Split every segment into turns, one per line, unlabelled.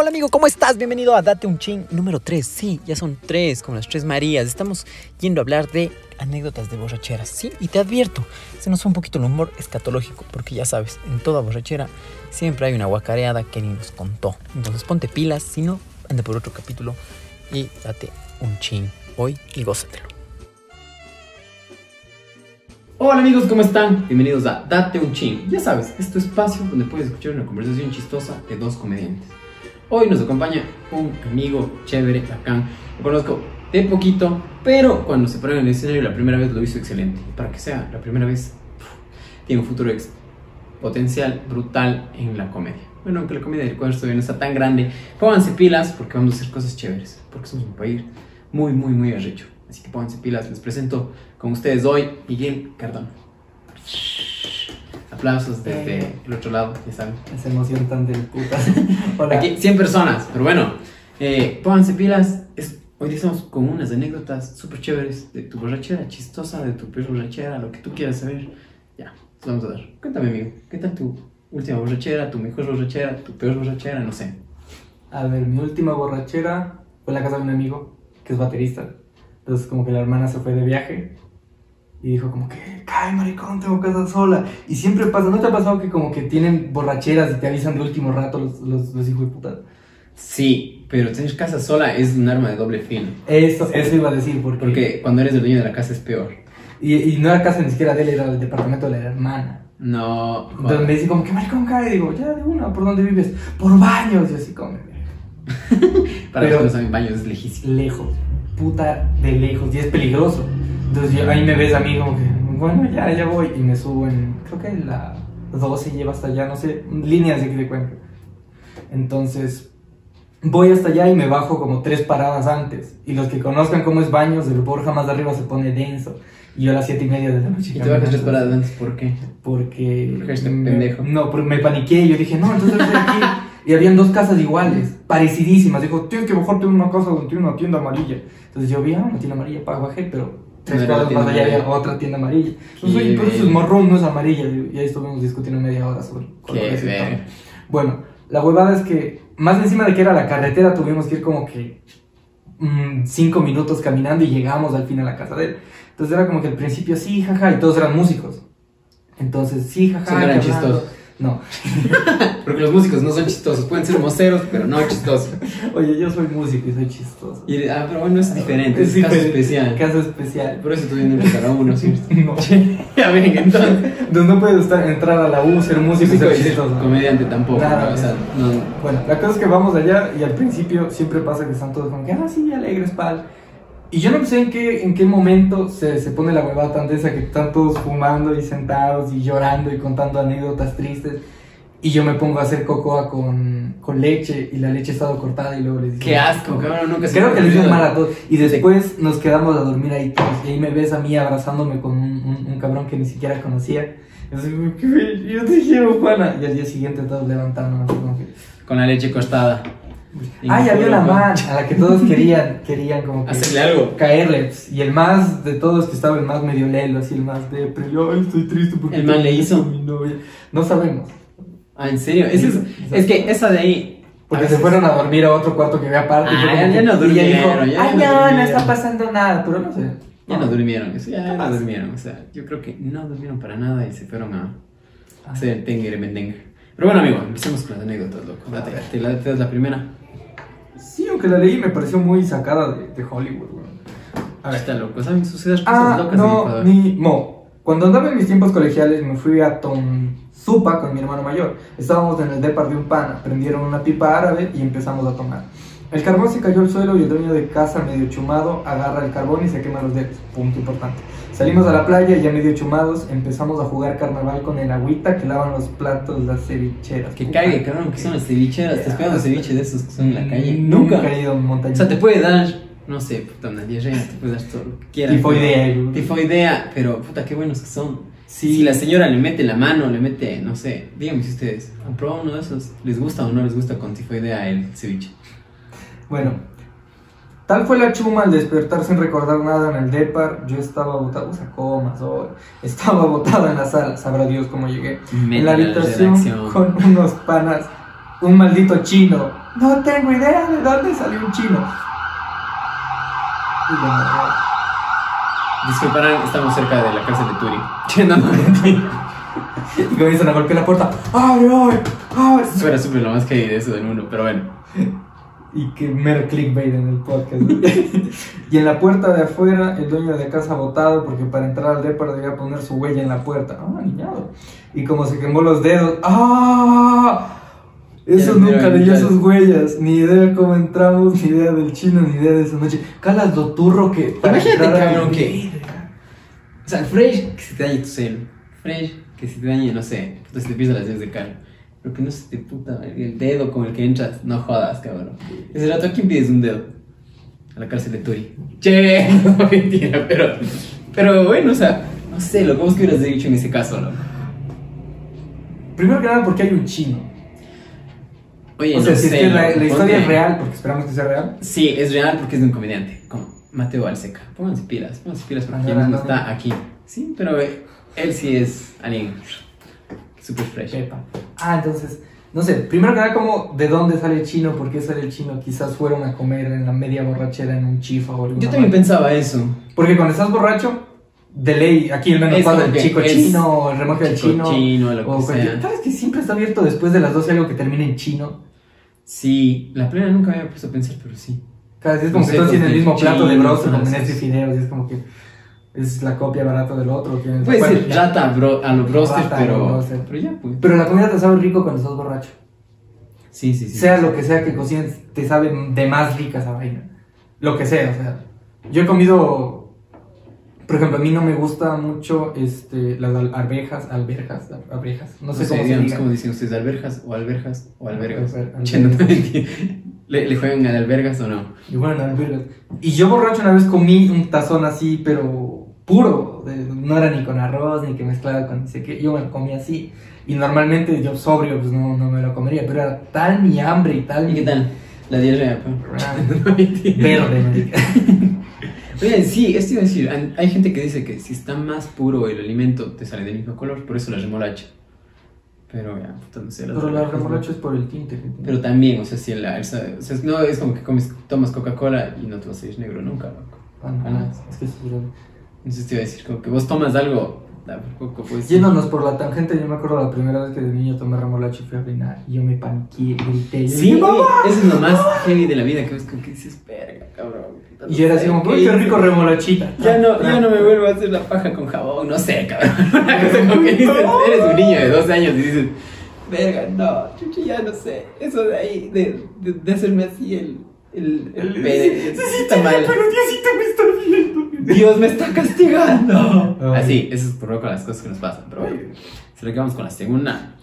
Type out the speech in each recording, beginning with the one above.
Hola amigo, ¿cómo estás? Bienvenido a Date un Chin número 3. Sí, ya son tres, como las tres Marías. Estamos yendo a hablar de anécdotas de borracheras. Sí, y te advierto, se nos fue un poquito el humor escatológico, porque ya sabes, en toda borrachera siempre hay una guacareada que ni nos contó. Entonces ponte pilas, si no, anda por otro capítulo y date un chin hoy y gózatelo. Hola amigos, ¿cómo están? Bienvenidos a Date un Chin. Ya sabes, es tu espacio donde puedes escuchar una conversación chistosa de dos comediantes. Hoy nos acompaña un amigo chévere, bacán. Lo conozco de poquito, pero cuando se paró en el escenario la primera vez lo hizo excelente. Para que sea la primera vez, tiene un futuro ex potencial brutal en la comedia. Bueno, aunque la comedia del todavía no está tan grande, pónganse pilas porque vamos a hacer cosas chéveres. Porque somos un país muy, muy, muy arrecho. Así que pónganse pilas. Les presento con ustedes hoy Miguel Cardona. Aplausos desde
Eh.
el otro lado, ya saben.
Esa emoción tan del puta. Hola.
Aquí 100 personas, pero bueno, eh, pónganse pilas. Es, hoy estamos con unas anécdotas súper chéveres de tu borrachera chistosa, de tu peor borrachera, lo que tú quieras saber. Ya, te vamos a dar. Cuéntame, amigo, ¿qué tal tu última borrachera, tu mejor borrachera, tu peor borrachera? No sé.
A ver, mi última borrachera fue en la casa de un amigo que es baterista. Entonces, como que la hermana se fue de viaje y dijo, como que, cae maricón, tengo casa sola. Y siempre pasa, ¿no te ha pasado que como que tienen borracheras y te avisan de último rato los, los, los hijos de puta?
Sí, pero tener casa sola es un arma de doble filo.
Eso, eso iba a decir, porque.
Porque cuando eres el dueño de la casa es peor.
Y, y no era casa ni siquiera de él, era el departamento de la hermana.
No.
Entonces me dice, como que maricón cae. digo, ya de una, ¿por dónde vives? Por baños. Y así, como,
Para
pero-
los que no saben, baños es lejísimo.
lejos, puta de lejos, y es peligroso. Entonces yo, ahí me ves a mí como que, bueno, ya, ya voy, y me subo en, creo que la 12 lleva hasta allá, no sé, líneas de aquí de Cuenca. Entonces, voy hasta allá y me bajo como tres paradas antes. Y los que conozcan cómo es baños, el Borja más de arriba se pone denso. Y yo a las siete y media de la noche.
Y te bajas tres paradas antes, ¿por qué?
Porque.
Porque eres
me-
pendejo.
No, porque me paniqué y yo dije, no, entonces estoy aquí. Y habían dos casas iguales, parecidísimas. Dijo, tienes que bajarte en una casa donde tiene una tienda amarilla. Entonces yo vi, ah, una tienda amarilla, pa, bajé, pero tres cuadras más allá había otra tienda amarilla. Entonces, pero eso es
bien.
marrón, no es amarilla. Y ahí estuvimos discutiendo media hora sobre colores y. Bueno, la huevada es que, más encima de que era la carretera, tuvimos que ir como que mm, cinco minutos caminando y llegamos al fin a la casa de él. Entonces era como que al principio sí, jaja, y todos eran músicos. Entonces sí, jaja.
Solo eran chistosos.
No,
Porque los músicos no son chistosos, pueden ser moceros, pero no chistosos.
oye, yo soy músico y soy chistoso.
Y, ah, pero bueno, es diferente, es,
Es
caso especial.
Caso especial.
Por eso tú vienes entre cada uno, ¿cierto?
No.
ya ven, entonces.
Entonces no puedes estar, entrar a la U, ser músico y ser chistoso.
comediante tampoco, ¿no? o sea, no.
Bueno, la cosa es que vamos allá y al principio siempre pasa que están todos como que, ah, sí, alegres, pal. Y yo no sé en qué, en qué momento se, se pone la huevada tan densa que están todos fumando y sentados y llorando y contando anécdotas tristes. Y yo me pongo a hacer cocoa con, con leche y la leche ha estado cortada y luego les digo...
Qué asco, cabrón, nunca se
Creo que le hice
olvidó.
mal a todos. Y después nos quedamos a dormir ahí todos. Y ahí me ves a mí abrazándome con un, un- un cabrón que ni siquiera conocía. Y así, "Qué bello, yo te quiero, pana. Y al día siguiente todos levantándonos.
Con la leche costada.
Ay, había una man a la que todos querían, querían como que
Hacerle algo.
caerle. Y el más de todos que estaba el más medio lelo, así el más de, pero yo estoy triste porque
¿El man le hizo?
mi novia". No sabemos.
Ah, ¿en serio? Es, es, es que esa de ahí.
Porque se fueron a dormir a otro cuarto que había aparte. y
Ah, ya- ya no
y
durmieron,
dijo,
ya
Ay,
no
no, no
durmieron".
está pasando nada. Pero no sé.
Ya no durmieron, eso ya no durmieron. O sea, yo creo que no durmieron para nada y se fueron a
Ah.
hacer el tengere mendenga. Pero bueno, amigo, empecemos con las anécdotas, loco. Date, te, la- te das la primera.
Sí, aunque la leí me pareció muy sacada de, de Hollywood, weón.
A ver, está loco. ¿Saben? Suceden cosas
Ah,
locas en
no,
Ecuador.
ni mo. Cuando andaba en mis tiempos colegiales me fui a Tonsupa con mi hermano mayor. Estábamos en el depar de un pana, prendieron una pipa árabe y empezamos a tomar. El carbón se cayó al suelo y el dueño de casa, medio chumado, agarra el carbón y se quema los dedos. Punto importante. Salimos a la playa y ya medio chumados empezamos a jugar carnaval con el agüita que lavan los platos, las cevicheras.
Que
Puta.
cague, cabrón, que son las cevicheras. Te esperando ceviche de esos que son en la calle.
Nunca
Nunca.
he ido montaña.
O sea, te puede dar, no sé, puta, una diarrea, te puede dar todo lo que quieras.
Tifoidea,
pero-. Tifoidea, pero puta, qué buenos que son.
Sí.
Si la señora le mete la mano, le mete, no sé, díganme si ustedes han probado uno de esos, ¿les gusta o no les gusta con tifoidea el ceviche?
Bueno, tal fue la chuma al despertar sin recordar nada en el depar. Yo estaba botado, o sea, comas, o- estaba botado en la sala. Sabrá Dios cómo llegué. en la habitación con unos panas un maldito chino. No tengo idea de dónde salió un chino. Y amarré.
Disculparán, estamos cerca de la cárcel de Turi. No, no.
Y comienzan a golpear la puerta. ¡Abre, abre! ¡Abre!
Suena súper lo más que hay de eso del mundo, pero bueno.
Y que mero clickbait en el podcast. y en la puerta de afuera, el dueño de casa botado porque para entrar al depa debía poner su huella en la puerta. Ah, niñado. Y como se quemó los dedos. ¡Ah! Eso
Ya,
nunca leyó sus huellas. Ni idea cómo entramos, ni idea del chino, ni idea de esa noche. Calas lo turro que.
Imagínate, cabrón, que- O sea, Fresh, que se te dañe tu celo. Fresh, que se te dañe, no sé, se te pierdan las llaves de carro. Pero que no se te puta el dedo con el que entras. No jodas, cabrón. Ese rato, ¿a quién pides un dedo? A la cárcel de Turi. Che, no mentira, pero. Pero bueno, o sea, no sé, lo que vos que hubieras dicho en ese caso, ¿no?
Primero que nada, porque hay un chino.
Oye,
o sea,
no
si
sé,
es que la,
loco,
la historia es real, porque esperamos que sea real.
Sí, es real porque es de un comediante, como Mateo Alseca. Pónganse pilas, pónganse pilas porque ya
no,
mismo
no.
está aquí. Sí, pero eh, él sí es alguien super fresh.
Pepa. Ah, entonces, no sé, primero que nada, como de dónde sale el chino, por qué sale el chino, quizás fueron a comer en la media borrachera en un chifa o alguna
Yo también pensaba eso.
Porque cuando estás borracho, de ley, aquí el
Es
pasa el
que
chico chino, el remolque del chino.
chino, lo que
o cualquier-
sea.
¿Sabes que siempre está abierto después de las 12 algo que termine en chino?
Sí, la plena nunca había puesto a pensar, pero sí.
Cada vez es como
No
que todos tienen el mismo plato de broster con menestra y fideos, y es como que es la copia barata del otro. que-
Puede
bueno,
rata bro, a lo broster,
lo
pero.
broster.
Pero ya, pues.
Pero la comida te sabe rico cuando estás borracho.
Sí, sí, sí.
sea lo que sea que cocines, te sabe de más rica esa vaina. Lo que sea, o sea. Yo he comido, por ejemplo, a mí no me gusta mucho este, las arvejas, alberjas, alberjas, no
No
sé
sé,
cómo se
digamos,
diga.
¿cómo dicen ustedes? ¿Alberjas o alberjas o albergas?
Alber- albergas.
Che, no te. ¿Le, ¿Le juegan al albergas o no?
Y bueno, albergas. Y yo borracho una vez comí un tazón así, pero puro, no era ni con arroz, ni que mezclaba con sé qué, yo me lo comí así. Y normalmente yo sobrio, pues no, no me lo comería, pero era tal mi hambre y tal
¿Y
mi...
qué tal? La diarrea, pues.
Ah. Verde.
Oye, sí, esto iba a decir, hay gente que dice que si está más puro el alimento te sale del mismo color, por eso la remolacha. Pero ya, no las
Pero la
remolacha-
es por el tinte que tiene.
Pero también, o sea, si la, o sea, no es como que comes, tomas Coca-Cola y no te vas a ir negro nunca, loco.
Ah, no,
Ah.
es que sí, bro.
Entonces te iba a decir, como que vos tomas algo, da por poco, pues.
Yéndonos por la tangente, yo me acuerdo la primera vez que de niño tomé remolacha y fui a orinar y yo me paniqué, grité.
Sí,
"Mamá".
eso es lo más heavy de la vida, que ves como que dices, verga, cabrón.
Y yo era así como, uy, qué rico remolachita.
Ya no, ya no me vuelvo a hacer la paja con jabón, no sé, cabrón. Una cosa como que dices, eres un niño de 12 años y dices, verga, no, chuchi, ya no sé. Eso de ahí, de, de, de hacerme así el, el, el pede, está mal.
Diosito me está viendo.
Dios me está castigando.
Ay.
Así, eso es por loco las cosas que nos pasan. Pero bueno, se lo quedamos con la segunda.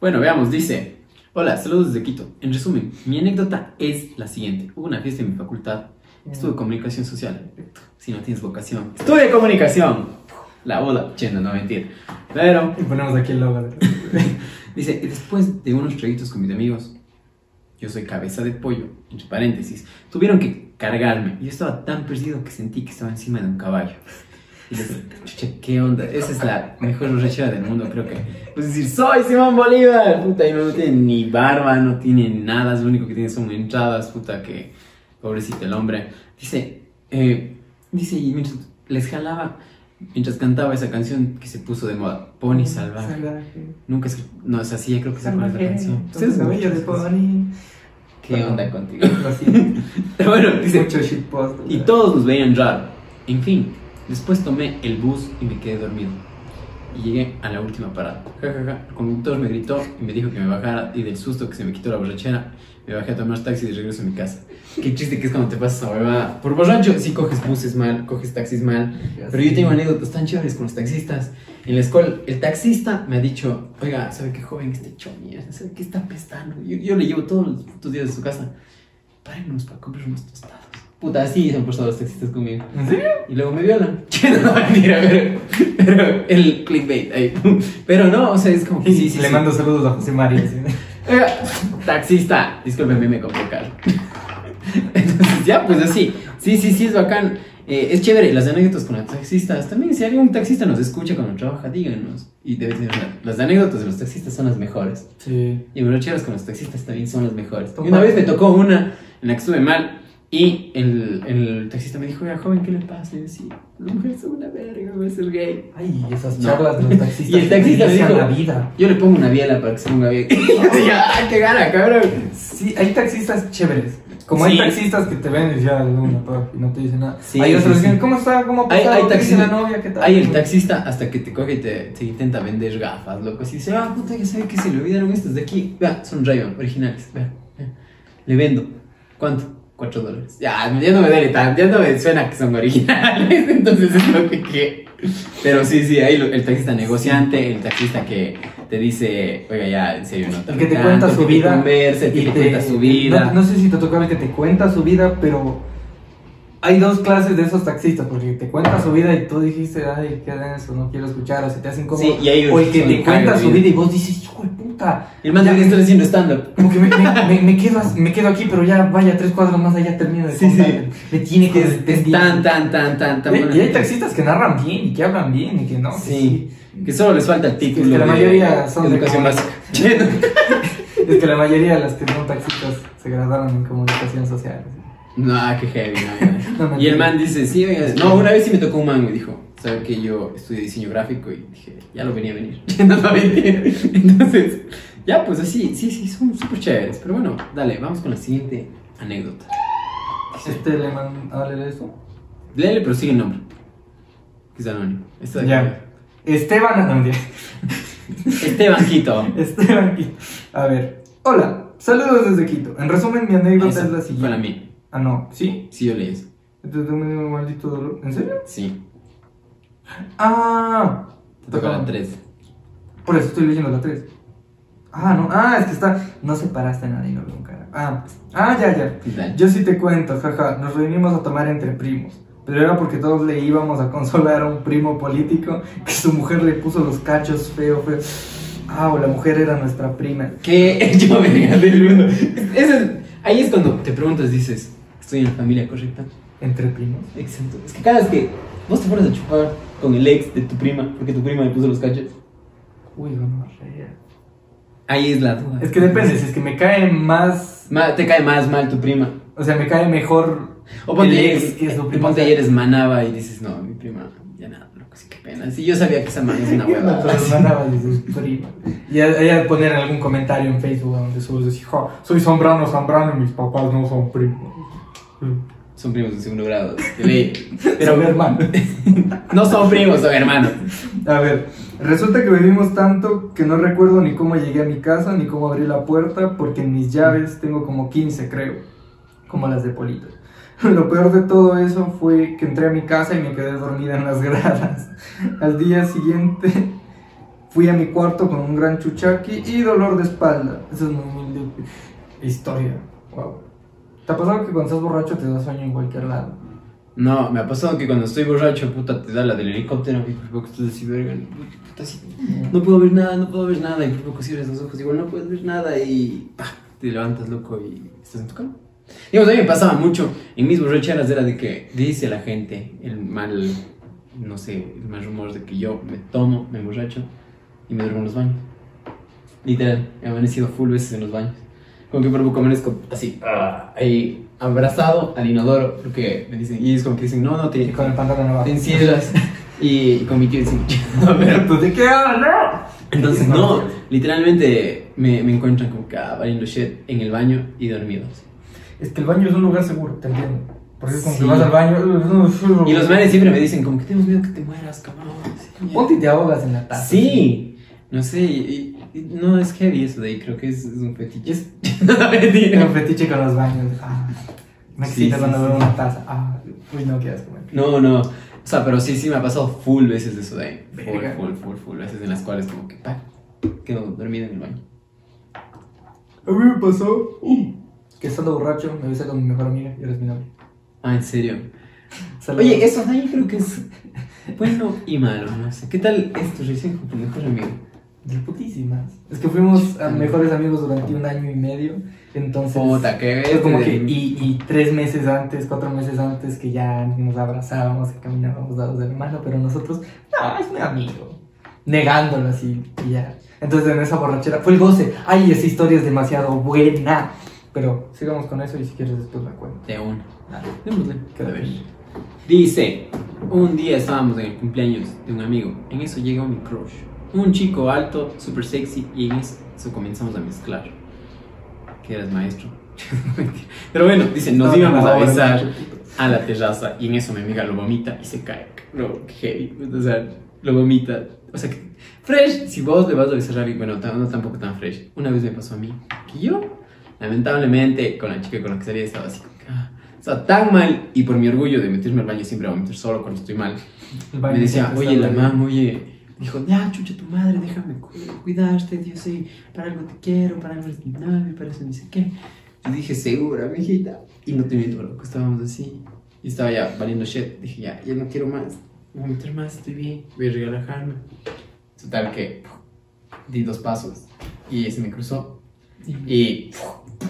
Bueno, veamos, dice: Hola, saludos desde Quito. En resumen, mi anécdota es la siguiente: hubo una fiesta en mi facultad. Estuve comunicación social. Si no tienes vocación, estuve comunicación. La boda, chendo, no mentir. Pero
Y ponemos aquí el logo.
Dice, "Y después de unos traguitos con mis amigos, yo soy cabeza de pollo, entre paréntesis, tuvieron que cargarme. Y yo estaba tan perdido que sentí que estaba encima de un caballo. Y les chucha, ¿qué onda? Esa es la mejor borrachera del mundo, creo que. Pues decir, soy Simón Bolívar, puta, y no, tiene ni barba, no tiene nada, lo único que tiene son entradas, puta, que pobrecito el hombre. Dice, eh, dice, y mientras les jalaba, mientras cantaba esa canción que se puso de moda, Pony Salvaje. Nunca es no, o sea, sí, creo que sé cuál es la canción.
Ustedes cabello de pony.
¿Qué onda contigo? Pero bueno, dice,
Mucho shitpost.
y todos nos veían raro. En fin, después tomé el bus y me quedé dormido. Y llegué a la última parada. Ja, ja, ja. El conductor me gritó y me dijo que me bajara y del susto que se me quitó la borrachera, me bajé a tomar taxi y de regreso a mi casa. Qué triste que es cuando te pasas a huevada. Por borracho, sí coges buses mal, coges taxis mal. Pero yo tengo anécdotas tan chéveres con los taxistas. En la escuela, el taxista me ha dicho, oiga, ¿sabe qué joven este mierda? ¿Sabe qué está pestando? Yo, yo le llevo todos los putos días de su casa. Párenos para comprar unos tostados. Puta, así se han puesto los taxistas conmigo.
¿En serio?
Y luego me violan. no, mentira, pero, pero el clickbait ahí. Pero no, o sea, es como que sí, sí.
Le
sí.
mando saludos a José María. ¿sí?
Oiga, taxista, discúlpeme, me compré caro. Entonces, ya, pues así. Sí, sí, sí, es bacán. Eh, es chévere, las anécdotas con los taxistas. También, si algún taxista nos escucha cuando trabaja, díganos. Y debe tener una- las anécdotas de los taxistas son las mejores.
Sí.
Y borracheras con los taxistas también son las mejores. Y una vez me tocó una en la que estuve mal. Y el, el taxista me dijo, oiga, joven, ¿qué le pasa? Y yo decía, la mujer es una verga, voy a ser gay.
Ay, esas
No.
charlas de los taxistas.
Y el taxista
me
dijo-
la vida.
Yo le pongo una biela para que se ponga bien. Y yo ¡ay, qué gana, cabrón!
Sí, hay taxistas chéveres. Como hay taxistas que te ven y ya de una, pa, y no te dicen nada.
Sí,
hay otros que dicen, ¿cómo está? ¿Cómo ha
Hay- hay
¿Qué dice
taxi-
la novia? ¿Qué tal?
Hay el taxista hasta que te coge y te, te intenta vender gafas, loco. Así dice, ah, puta, ya sabe que se le olvidaron estas de aquí. Vea, son Ray-Ban, originales. Vea, vea. Le vendo. ¿Cuánto? 4 dólares. Ya, ya no me duele tanto, ya no me suena que son originales. Entonces es lo que que. Pero sí, sí, ahí lo- el taxista negociante, el taxista que te dice, oiga, ya, en serio, no
El que te
tanto,
cuenta su
que te conversa, el que te cuenta su vida.
No, no sé si te tocó el que te cuenta su vida, pero hay dos clases de esos taxistas, porque te cuenta su vida y tú dijiste, ay, qué denso, no quiero escuchar, o se te hacen como.
Sí, y hay
o el que te cuenta su
vida.
y vos dices, hijo puta.
Y el man debería estar haciendo stand-up.
Como que me, me, me- quedo, me quedo aquí, pero ya vaya tres cuadros más allá, termino de
Sí,
contar.
sí.
Me tiene que
Es, tan, tan, tan, tan, tan
Y, hay taxistas que narran bien y que hablan bien y que no.
Sí, que solo les falta el título.
Es que la mayoría son
educación básica.
Es que la mayoría de las que son taxistas se graduaron en comunicación social.
no, qué heavy, no,
No,
no. Y el man dice, sí, oiga, no, una vez sí me tocó un man, me dijo, sabe que yo estudié diseño gráfico y dije, ya lo venía a venir. no lo venía. Entonces, ya, pues así, sí, sí, son súper chéveres. Pero bueno, dale, vamos con la siguiente anécdota.
Este le man... a leer eso.
Léele, pero sigue el nombre. Que es anónimo. Esta de
Ya.
acá.
Esteban. no, mentira.
Esteban Quito.
Esteban Quito. A ver. Hola. Saludos desde Quito. En resumen, mi anécdota
Esa
es la
Para
siguiente.
mí.
Ah, no. ¿Sí?
Sí, yo leí eso.
Entonces dio un maldito dolor. ¿En serio?
Sí.
Ah.
Te toca la 3.
Por eso estoy leyendo la 3. Ah, no. Ah, es que está. No separaste a nadie, no cara. Ah. Ah, ya, ya. Yo sí te cuento, jaja, nos reunimos a tomar entre primos, pero era porque todos le íbamos a consolar a un primo político que su mujer le puso los cachos feo, feo. Ah, o la mujer era nuestra prima.
Que yo venía del mundo. Eso es- ahí es cuando te preguntas, dices, ¿estoy en la familia correcta?
¿Entre primos?
Exacto. Es que cada vez que vos te pones a chupar con el ex de tu prima, porque tu prima le puso los cachos,
Uy, no
ahí es la duda.
Es que depende, si es que me cae más.
Ma- te cae más mal tu prima.
O sea, me cae mejor.
O ponte,
el ex que su
o
prima.
ponte y eres manaba y dices, no, mi prima, ya nada, loco, sí, qué pena. Sí, yo sabía que esa man es una
Una
hueva.
persona de sus primas. Y ella poner algún comentario en Facebook donde subes decir, "Ja, soy Zambrano, Zambrano y mis papás no son primos.
Son primos de segundo grado.
Pero
Pero
mi hermano.
no son primos, son hermanos.
A ver, resulta que bebimos tanto que no recuerdo ni cómo llegué a mi casa ni cómo abrí la puerta porque en mis llaves tengo como 15 creo, como las de Polito. Lo peor de todo eso fue que entré a mi casa y me quedé dormida en las gradas. Al día siguiente fui a mi cuarto con un gran chuchaqui y dolor de espalda. Esa es muy humilde historia. Wow. ¿Te ha pasado que cuando estás borracho te da sueño en cualquier lado?
No, me ha pasado que cuando estoy borracho, puta, te da la del helicóptero y por poco estás así, verga, puta, así, no puedo ver nada, no puedo ver nada, y por poco cierras los ojos, igual no puedes ver nada y pa, te levantas loco y estás en tu cama. Digamos, a mí me pasaba mucho, en mis borracheras era de que dice la gente el mal, no sé, el mal rumor de que yo me tomo, me emborracho y me duermo en los baños. Literal, he amanecido full veces en los baños. Como que por poco amanezco así, ah, ahí abrazado al inodoro, porque me dicen, y es como que dicen, no, no,
Y
te,
con el pantalón abajo.
te encierras. y, y con mi tío dicen,
tú de qué hablas?
entonces no, literalmente me, me encuentran como que ah, valiendo shit en el baño y dormidos.
Es que el baño es un lugar seguro, te entiendo. Porque es como
Sí.
que vas al baño.
Y los manes siempre me dicen, como que tenemos miedo que te mueras, cabrón.
Ponte y te ahogas en la taza.
Sí, no sé, y- no es heavy eso de ahí, creo que es, es un fetiche.
Es un fetiche con los baños. Ah, me excita
sí,
cuando
sí.
veo una taza. Ah, uy, no, qué asco. man.
No, no. O sea, pero sí, sí me ha pasado full veces eso de ahí. Full, full, full, full. Veces en las cuales como que, pa, quedo dormido en el baño.
A mí me pasó que estando borracho me besé con mi mejor amiga y eres mi novia.
Ah, en serio.
Saludos.
Oye, eso de ahí creo que es bueno y malo, no sé. ¿Qué tal es tu relación con tu mejor amigo?
De putísimas. Es que fuimos a mejores amigos durante un año y medio. Entonces.
Puta, qué
fue como
bestia.
que, y, y tres meses antes, cuatro meses antes, que ya nos abrazábamos, que caminábamos dados de la mano, pero nosotros, no, es mi amigo. Negándolo así, y ya. Entonces en esa borrachera, fue el goce. Ay, esa historia es demasiado buena. Pero sigamos con eso y si quieres después la cuento.
De una.
Dale.
Démosle. A ver. Dice, un día estábamos en el cumpleaños de un amigo. En eso llegó mi crush. Un chico alto, súper sexy, y en eso comenzamos a mezclar. Que eras maestro. Pero bueno, dice, nos
No,
íbamos
no,
a besar
no.
a la terraza y en eso mi amiga lo vomita y se cae. No, heavy. O sea, lo vomita. O sea, que, fresh, si vos le vas a besar a alguien, bueno, no tampoco tan fresh. Una vez me pasó a mí que yo, lamentablemente, con la chica con la que salía estaba así como que, ah, estaba tan mal y por mi orgullo de meterme al baño siempre a vomitar solo cuando estoy mal. Me decía, oye, la mamá, oye, dijo, ya, chucha tu madre, déjame cu- cuidarte, yo sé, para algo te quiero, para algo eres mi novio, para eso ni sé qué. Yo dije, segura, mijita. Y no te miento, loco, estábamos así. Y estaba ya valiendo shit. Dije, ya, ya no quiero más, no voy a meter más, estoy bien, voy a relajarme. Total que puf, di dos pasos y se me cruzó. Y puf,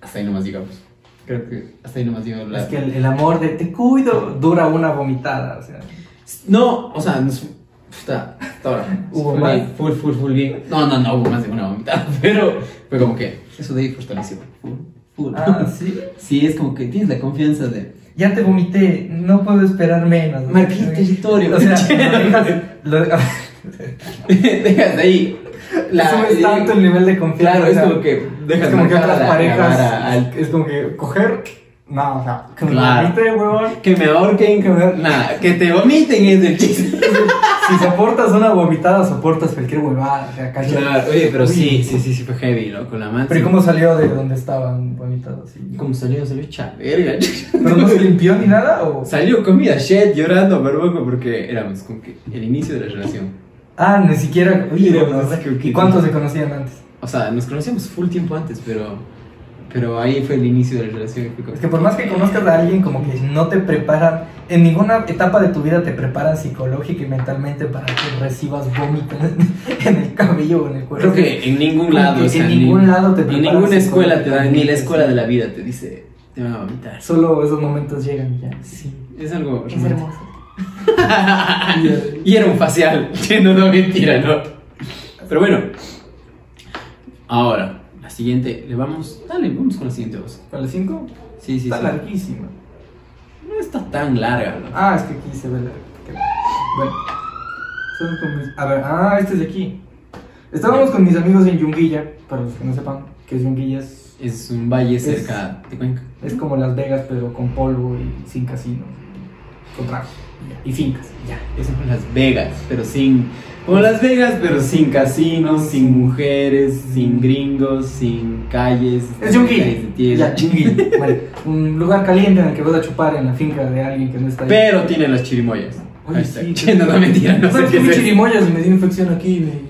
hasta ahí nomás llegamos. Creo que hasta ahí nomás llegamos. la-
Es que el, el amor de te cuido dura una vomitada, o sea.
No, o sea, nos, puta, hasta ahora.
Hubo
Full
más.
bien, Full, full, full bien. No, no, no hubo más de una vomitada, pero fue como que eso de ahí fortaleció. Full, full.
Ah, sí.
Sí, es como que tienes la confianza de.
Ya te vomité, no puedo esperar menos.
Marqué territorio.
O sea, lo dejas- lo-
Dejas de ahí.
subes tanto el nivel de confianza.
Claro, es como que dejas
como que otras parejas.
al-
Es como que coger. No, o sea, que me
Claro.
vomite, huevón.
Que me ahorquen, que me... Nada, que te vomiten es el chiste.
Si soportas una vomitada, soportas cualquier huevada. O sea.
Claro, oye, pero
Uy.
sí, sí, sí, sí fue heavy, ¿no? Con la mano.
Pero ¿y ¿cómo salió de donde estaban vomitados? Sí.
¿Cómo salió? Salió hecha verga.
¿Pero no se limpió ni nada? O...
Salió comida shit llorando, pero poco porque éramos como que el inicio de la relación.
Ah, ni siquiera. Uy,
Mira,
no, ¿Y cuántos se conocían antes?
O sea, nos conocíamos full tiempo antes, pero, pero ahí fue el inicio de la relación.
Es que por más que conozcas a alguien, como que no te preparan, en ninguna etapa de tu vida te preparan psicológica y mentalmente para que recibas vómito en, en el cabello o en el cuerpo.
Creo que en ningún lado, o sea,
en
ni-
ningún lado te
En
preparan
ninguna escuela te da, ni la escuela de la vida te dice, te van a vomitar.
Solo esos momentos llegan y ya.
Sí, es algo
Es hermoso.
y era un facial, no, no, mentira, no. Pero bueno, ahora, siguiente, le vamos, dale, vamos con la siguiente voz.
¿Para las 5?
Sí, sí,
Está
sí.
larguísima.
No está tan larga, ¿no?
Ah, es que aquí se ve la. que- Bueno. A ver, ah, este es de aquí. Estábamos con mis amigos en Yunguilla, para los que no sepan que es Yunguilla, es,
Es un valle cerca de Cuenca.
es como Las Vegas, pero con polvo y sin casinos, con trago y fincas. Ya.
Es como Las Vegas, pero sin. Como Las Vegas, pero sin casinos, sin mujeres, sin gringos, sin calles.
Es Yunguilla.
calles de tierra.
Ya. Vale. Un lugar caliente en el que vas a chupar en la finca de alguien que no está ahí.
Pero tiene las chirimoyas.
Oye, sí.
No, no, mentira, no sé
¿Sabes
qué es
chirimoyas y me dio infección aquí y me?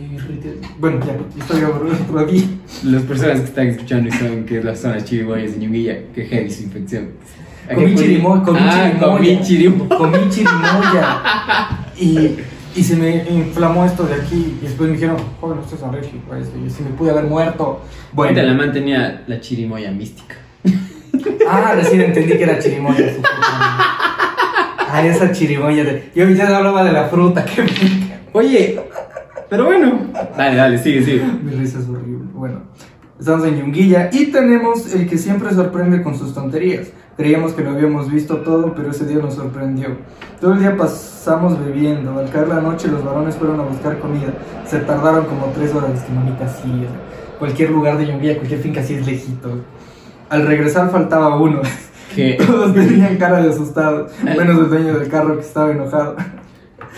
Bueno, ya, historia por otro día.
Las personas que están escuchando y saben que las zonas chirimoyas de Ñuguilla, que heavy su infección.
Comí
ah,
chirimoya.
comí chirimoya.
Comí chirimoya. Y, y se me inflamó esto de aquí. Y después me dijeron, joven, usted es alérgico a esto. Y yo, si me pude haber muerto.
Bueno, la
Bueno,
man tenía la chirimoya mística.
ah, recién entendí que era chirimoya. su. Ah, esa chirimoya. De... Yo ya hablaba de la fruta. Que me...
Oye, pero bueno. Dale, dale, sigue, sigue.
Mi risa es horrible. Bueno, estamos en Yunguilla y tenemos el que siempre sorprende con sus tonterías. Creíamos que lo habíamos visto todo, pero ese día nos sorprendió. Todo el día pasamos bebiendo. Al caer la noche, los varones fueron a buscar comida. Se tardaron como tres horas. Que mamita, sí. cualquier lugar de Yunguilla, cualquier finca, sí es lejito. Al regresar, faltaba uno.
Que
Todos tenían cara de asustados, menos el dueño del carro que estaba enojado.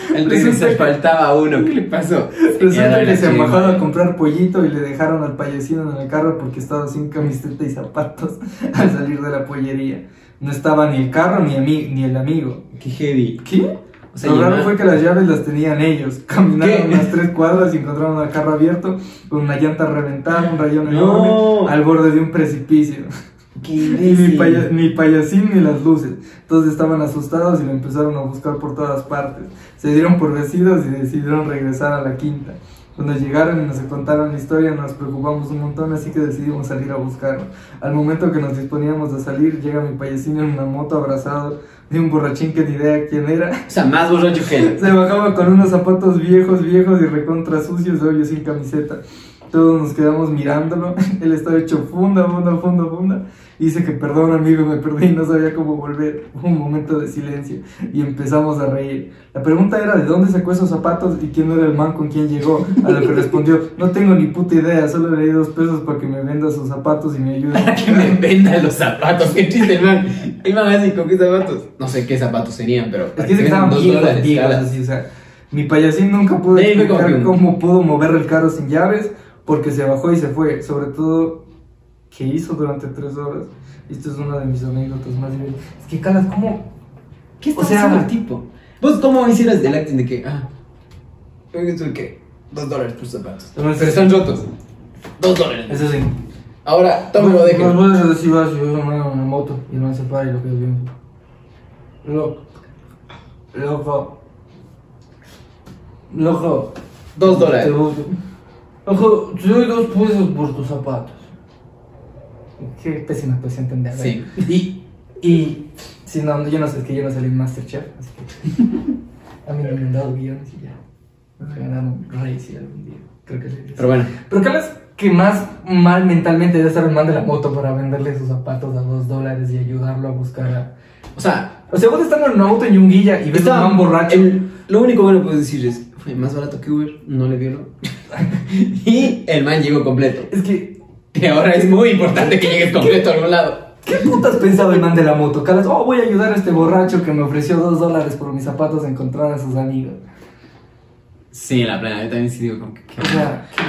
Al
Resulta
regresar
que-
faltaba uno. ¿Qué le pasó?
Resulta que se bajado
chirimoya.
a comprar pollito y le dejaron al payasino en el carro porque estaba sin camiseta y zapatos al salir de la pollería. No estaba ni el carro ni, ni el amigo.
Qué heavy.
¿Qué?
O sea,
Lo raro fue que las llaves las tenían ellos. Caminaron
¿Qué?
unas tres cuadras y encontraron el carro abierto con una llanta reventada, un rayón
No.
enorme al borde de un precipicio.
Qué
ni payasín ni las luces. Todos estaban asustados y lo empezaron a buscar por todas partes. Se dieron por vencidos y decidieron regresar a la quinta. Cuando llegaron y nos contaron la historia nos preocupamos un montón, así que decidimos salir a buscarlo. Al momento que nos disponíamos a salir, llega mi payasino en una moto abrazado de un borrachín que ni idea quién era.
O sea, más borracho que él.
Se bajaba con unos zapatos viejos, viejos y recontra sucios, obvio, sin camiseta. Todos nos quedamos mirándolo. Él estaba hecho funda, funda, funda, funda. Y dice que perdón, amigo, me perdí no sabía cómo volver. Un momento de silencio y empezamos a reír. La pregunta era de dónde sacó esos zapatos y quién era el man con quien llegó. A lo que respondió, no tengo ni puta idea, solo le di dos pesos para que me venda sus zapatos y me ayude.
Para que me venda los zapatos. Qué chiste, el man. El man así, ¿con qué zapatos? No sé qué zapatos serían, pero.
Es que
te
estaban bien así, o sea, mi payasín nunca pudo explicar cómo pudo mover el carro sin llaves, porque se bajó y se fue. Sobre todo, ¿qué hizo durante tres horas? Esto es una de mis anécdotas más divertidas. Es que, Calas, ¿cómo?
¿Qué está
O sea-
haciendo el tipo? ¿Vos cómo hicieras el acting de que, ah, ¿esto de qué? Dos dólares por zapatos. Pero están rotos. Dos dólares.
Eso sí.
Ahora, tómelo,
Nos
déjelo.
voy a decir, vas, yo en una moto y el man se para y lo que vimos. Loco. Loco. Loco.
Dos dólares.
Ojo, te doy dos pesos por tus zapatos. Qué pésima expresión entender.
Sí.
Y, y, si no, yo no sé, es que yo no salí en Masterchef, así que a mí no me han dado guiones y ya. Me ganaron Rey si algún día. Creo que sí.
Pero bueno,
Pero ¿qué es que más mal mentalmente debe estar el man de la moto para venderle sus zapatos a dos dólares y ayudarlo a buscar a...
o sea,
O sea, vos estando en una moto en Yunguilla y ves a un man borracho.
el- lo único bueno que puedo decir es, fue más barato que Uber, no le violó. y el man llegó completo.
Es que,
Que ahora es muy importante que llegues completo a algún lado.
¿qué putas pensaba el man de la moto? Calas, oh, voy a ayudar a este borracho que me ofreció dos dólares por mis zapatos a encontrar a sus amigos.
Sí, la plena, yo también sí digo como que... que-
O sea, qué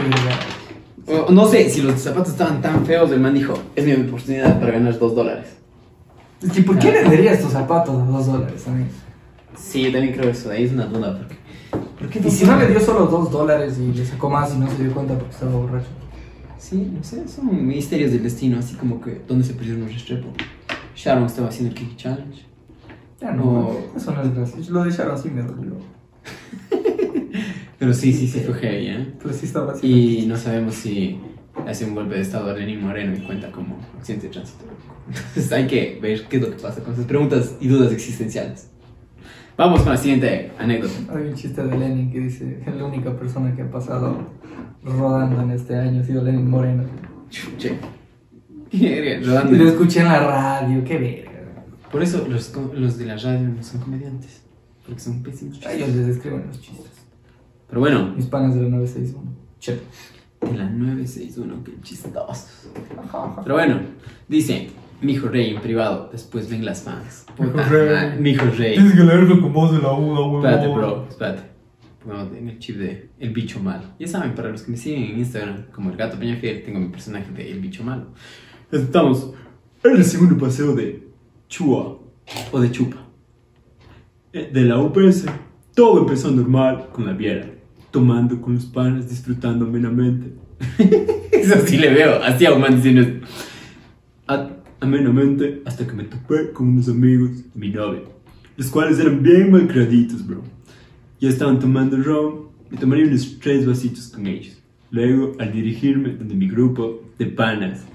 verga.
O- No sé, si los zapatos estaban tan feos, el man dijo, es mi oportunidad para ganar dos dólares.
Es que, ¿por qué venderías tus zapatos a dos dólares, amigo?
Sí, yo también creo eso, ahí es una duda, porque... ¿Por qué
Y si no le dio solo dos dólares y le sacó más y no se dio cuenta porque estaba borracho.
Sí, no sé, son misterios del destino, así como que, ¿dónde se perdieron los Restrepo? Sharon estaba haciendo el Kick Challenge.
Ya
No.
no, eso no es gracioso. Lo dejaron así me dolió.
Pero sí, sí, sí fue heavy, ¿eh?
Pero sí estaba así.
Y no sabemos si hace un golpe de estado a Lenín Moreno y cuenta como accidente de tránsito. Entonces hay que ver qué es lo que pasa con esas preguntas y dudas existenciales. Vamos con la siguiente anécdota.
Hay un chiste de Lenin que dice que la única persona que ha pasado rodando en este año ha sido Lenin Moreno.
Che. Rodando.
Y lo escuché en la radio, qué verga.
Por eso los, los de la radio no son comediantes. Porque son pésimos.
A ellos les escriben los chistes.
Pero bueno,
Mis panas de la 961. Che.
de la 961, qué chistosos. Pero bueno, dice, mi rey en privado, después ven las fans. Puta
rey.
Mi rey.
que leerlo con voz de la una, huevón.
Espérate, bro, espérate. Pongamos en el chip de El Bicho Malo. Ya saben, para los que me siguen en Instagram, como el gato Peñafiel, tengo mi personaje de El Bicho Malo. Estamos en el segundo paseo de Chua, o de Chupa. Eh, De la UPS, todo empezó normal con la viera, tomando con los panes, disfrutando amenamente. Eso sí le veo, así a un man diciendo esto. A- amenamente hasta que me topé con unos amigos de mi novia, los cuales eran bien malcriaditos, bro. Ya estaban tomando ron, me tomaría unos tres vasitos con ellos. Luego, al dirigirme donde mi grupo de panas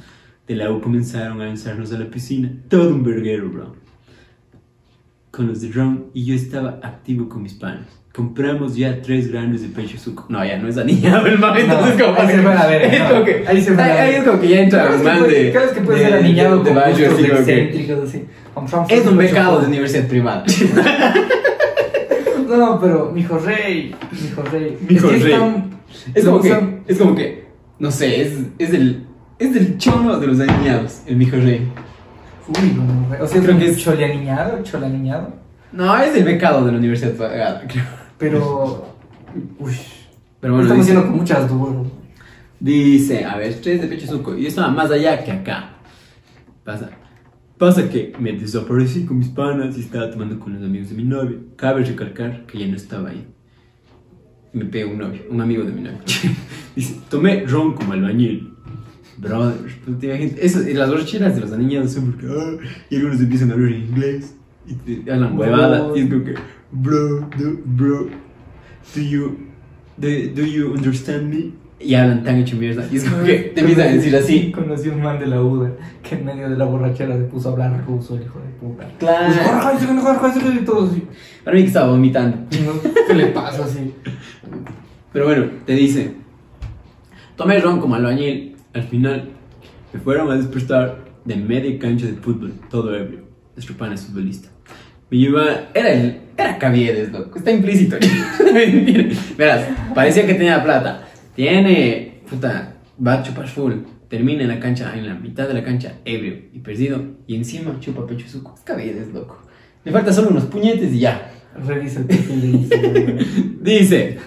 de la U comenzaron a lanzarnos a la piscina, todo un verguero, bro. Con los de ron y yo estaba activo con mis panas. Compramos ya tres granos de pecho suco. No, ya no es anillado el man, entonces
No,
como
ahí se fue a verga,
es
no.
que,
Ahí se fue a la
ahí es como que ya entra
que
man de...
claro que puede
de-
ser anillado
de
gustos
así como
excéntricos, así.
Es un becado de universidad privada.
No, pero mi hijo rey, mi hijo rey.
Mijo
es que
rey.
tan-
Es como que, es como que, no sé, es, es el, es del chono de los aniñados, el mijo rey.
Uy, no. O sea,
Creo que es-
es choleaniñado, choleaniñado.
No, es el becado de la universidad pagada, creo.
Pero. Uy.
Pero bueno,
estamos
dice,
con muchas dudas.
dice, a ver, tres de pecho suco. Y estaba más allá que acá. Pasa. Pasa que me desaparecí con mis panas y estaba tomando con los amigos de mi novia. Cabe recalcar que ya no estaba ahí. Me pegó un novio, un amigo de mi novia. Dice, tomé ron como albañil. Brother, y las borracheras de los aniñados son porque, ah, y algunos empiezan a hablar en inglés y te hablan huevada. Y es como que, bro, do, bro, do you do, do you understand me? Y hablan tan hecho mierda. Y es como que te empiezan a decir así.
Conocí un man de la UDA que en medio de la borrachera se puso a hablar ruso, el hijo de puta.
Claro.
Y todo así.
Para mí que estaba vomitando.
¿Qué le pasa así?
Pero bueno, te dice, tomé ron como albañil. Al final me fueron a despertar de media cancha de fútbol, todo ebrio. Nuestro pan es futbolista. Me lleva, era el, era Caviedes, loco. Está implícito. Verás, parecía que tenía plata. Tiene, puta, va a chupar full. Termina en la cancha, en la mitad de la cancha, ebrio y perdido. Y encima chupa pecho suco. Es Caviedes, loco. Le falta solo unos puñetes y ya.
Revisa el perfil de Instagram.
Dice,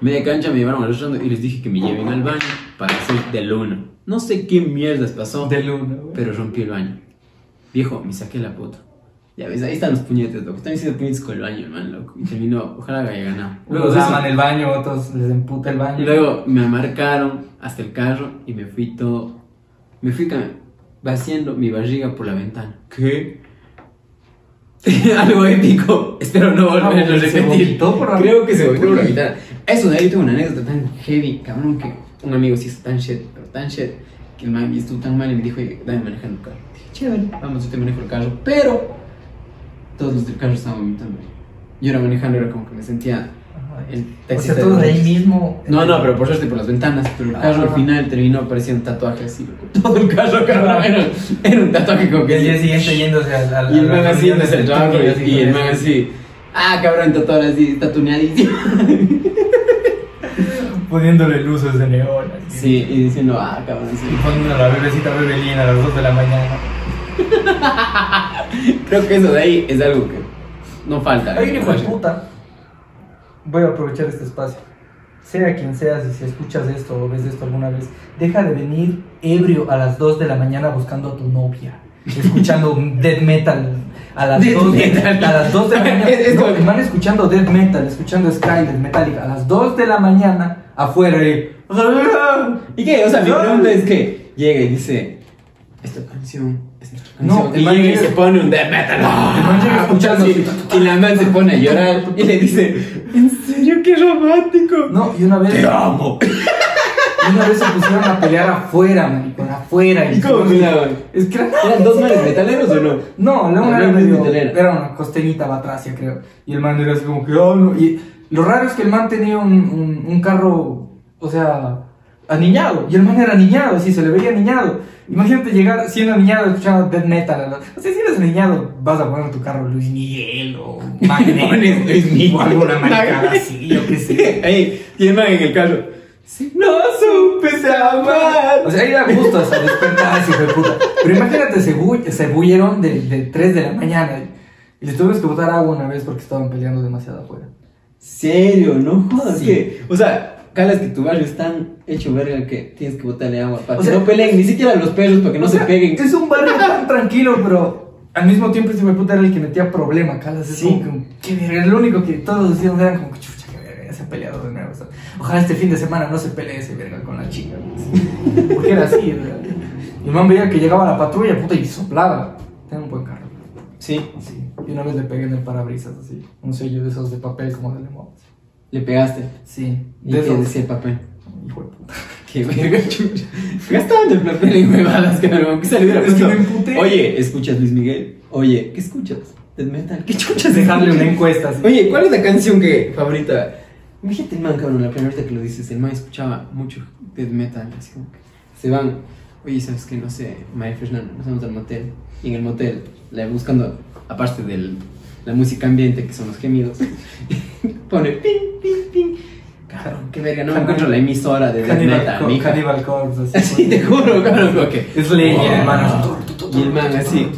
media cancha me llevaron al restaurante y les dije que me lleven al baño para hacer del uno. No sé qué mierdas pasó,
De luna, güey.
pero rompí el baño. Viejo, me saqué la puta. Ya ves, ahí están los puñetes, loco. Están diciendo puñetes con el baño, hermano, loco. Y terminó, ojalá haya ganado. Luego,
Unos aman el baño, otros les emputa el baño.
y luego me marcaron hasta el carro y me fui todo. Me fui vaciando mi barriga por la ventana. ¿Qué? Algo épico. Espero no volverlo a
Ah, ¿se
repetir.
por la-
Creo que se vomitó por la ventana. Eso de ahí tengo una anécdota tan heavy, cabrón, que un amigo sí hizo tan shit, pero tan shit, que el man estuvo tan mal y me dijo, dame manejando el carro. Dije, chévere, vamos, yo te manejo el carro. Pero todos los del carro estaban vomitando. Yo era manejando, era como que me sentía el
O
taxista
sea,
de
todos
los-
ahí mismo.
no, no, pero por suerte por las ventanas. Pero el carro
Ah.
al final terminó pareciendo un tatuaje así. Todo el carro, cabrón. Era, era un tatuaje como
Y el día
que.
siguiente yéndose al. al
Y el man así yéndose trabajo y, y el man así. Ah, cabrón, tatuado así, tatuneadísimo.
Poniéndole luces de neón.
Sí, y diciendo, ah, cabrón,
Y
sí.
poniendo a la bebecita bebelina a las 2 de la mañana.
Creo que eso de ahí es algo que no falta.
Hay un hijo de puta. Voy a aprovechar este espacio. Sea quien seas y si escuchas esto o ves esto alguna vez, deja de venir ebrio a las 2 de la mañana buscando a tu novia. Escuchando death metal a las
Death
2 de,
metal.
a las 2 de la mañana.
Es-
No, man escuchando death metal, escuchando Skyler, Metallica a las 2 de la mañana afuera y.
¿Y qué? O sea, mi pregunta es que llega y dice, esta canción
No, el
y
man
llega y se pone un death metal.
el man llega escuchando
y la man se pone a llorar y le dice, ¿en serio qué romántico?
No, y una vez.
Te amo.
y una vez se pusieron a pelear afuera, maricón, afuera.
¿Y cómo peleaban?
Es que eran
¿Eran dos manes metaleros o no?
No, la
Ah,
una era medio. Era una costeñita batracia, creo. Y el man era así como que, oh, no. Y lo raro es que el man tenía un, un, un carro, o sea, aniñado. Y el man era aniñado, así se le veía aniñado. Imagínate llegar siendo aniñado escuchando death metal. la- O sea, si eres aniñado, vas a poner en tu carro Luis Miguel o Magneto.
Luis Miguel.
O alguna maricada así, yo qué sé.
Ahí, y el man en el carro. Si no supe amar.
O sea, ahí da gusto hasta despertarse, hijo de puta. Pero imagínate, se, bu- se bullieron de, de 3 de la mañana. Y les tuvimos que botar agua una vez porque estaban peleando demasiado afuera.
Serio, no jodas
Sí.
que. O sea, calas que tu barrio es tan hecho verga que tienes que botarle agua para
O
que
sea,
no peleen, ni siquiera los perros para que no
O
se
sea,
peguen.
Es un barrio tan tranquilo, pero al mismo tiempo ese puta era el que metía problema, calas. Es
Sí.
como que, verga. Lo único que todos decían eran como que chucha, qué verga, ya se ha peleado de nuevo. o sea, ojalá este fin de semana no se pelee ese verga con la chica. pues. Porque era así, ¿verdad? Y el man veía que llegaba la patrulla, puta, y soplaba. Tenía un buen carro.
Sí,
Sí. Y una vez le pegué en el parabrisas, así. Un sello de esos de papel como de limón.
Le pegaste.
Sí.
¿Y
De
qué decía el papel?
Hijo de puta.
Qué verga, chucha. Gastaban el papel en huevadas, cabrón. Que
Es que
puesto.
me.
Oye, ¿escuchas Luis Miguel? Oye, ¿qué escuchas? Death metal. ¿Qué chuchas
Dejarle una encuesta así.
Oye, ¿cuál es la canción que favorita? Imagínate el man, cabrón, la primera vez que lo dices, el man escuchaba mucho death metal, así como que se van, oye, ¿sabes qué? No sé, María Fernanda, nos vamos al motel, y en el motel, la buscando, aparte de la música ambiente, que son los gemidos, pone ping, ping, ping, cabrón, qué verga, no me encuentro la emisora de death metal, mija.
Cannibal Corpse, así.
Así te juro, cabrón, como que...
Es leña, hermano.
Y el man así,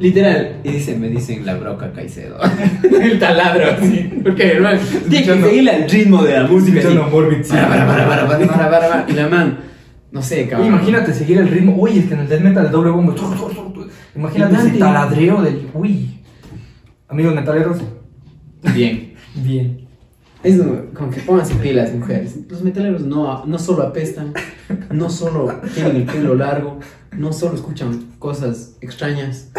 literal, y dice, me dicen la broca Caicedo. el taladro, así. Porque el man tiene que seguirle al ritmo de la música.
Escuchando Morbid City.
Para, para, para, para, para, para, para. Y la man, no sé, cabrón.
imagínate seguir el ritmo. Oye, es que en el death metal el doble bombo. Imagínate ese taladreo del. Uy. Amigos metaleros,
Bien.
bien.
Es como que pónganse pilas, mujeres. Los metaleros no, no solo apestan, no solo tienen el pelo largo, no solo escuchan cosas extrañas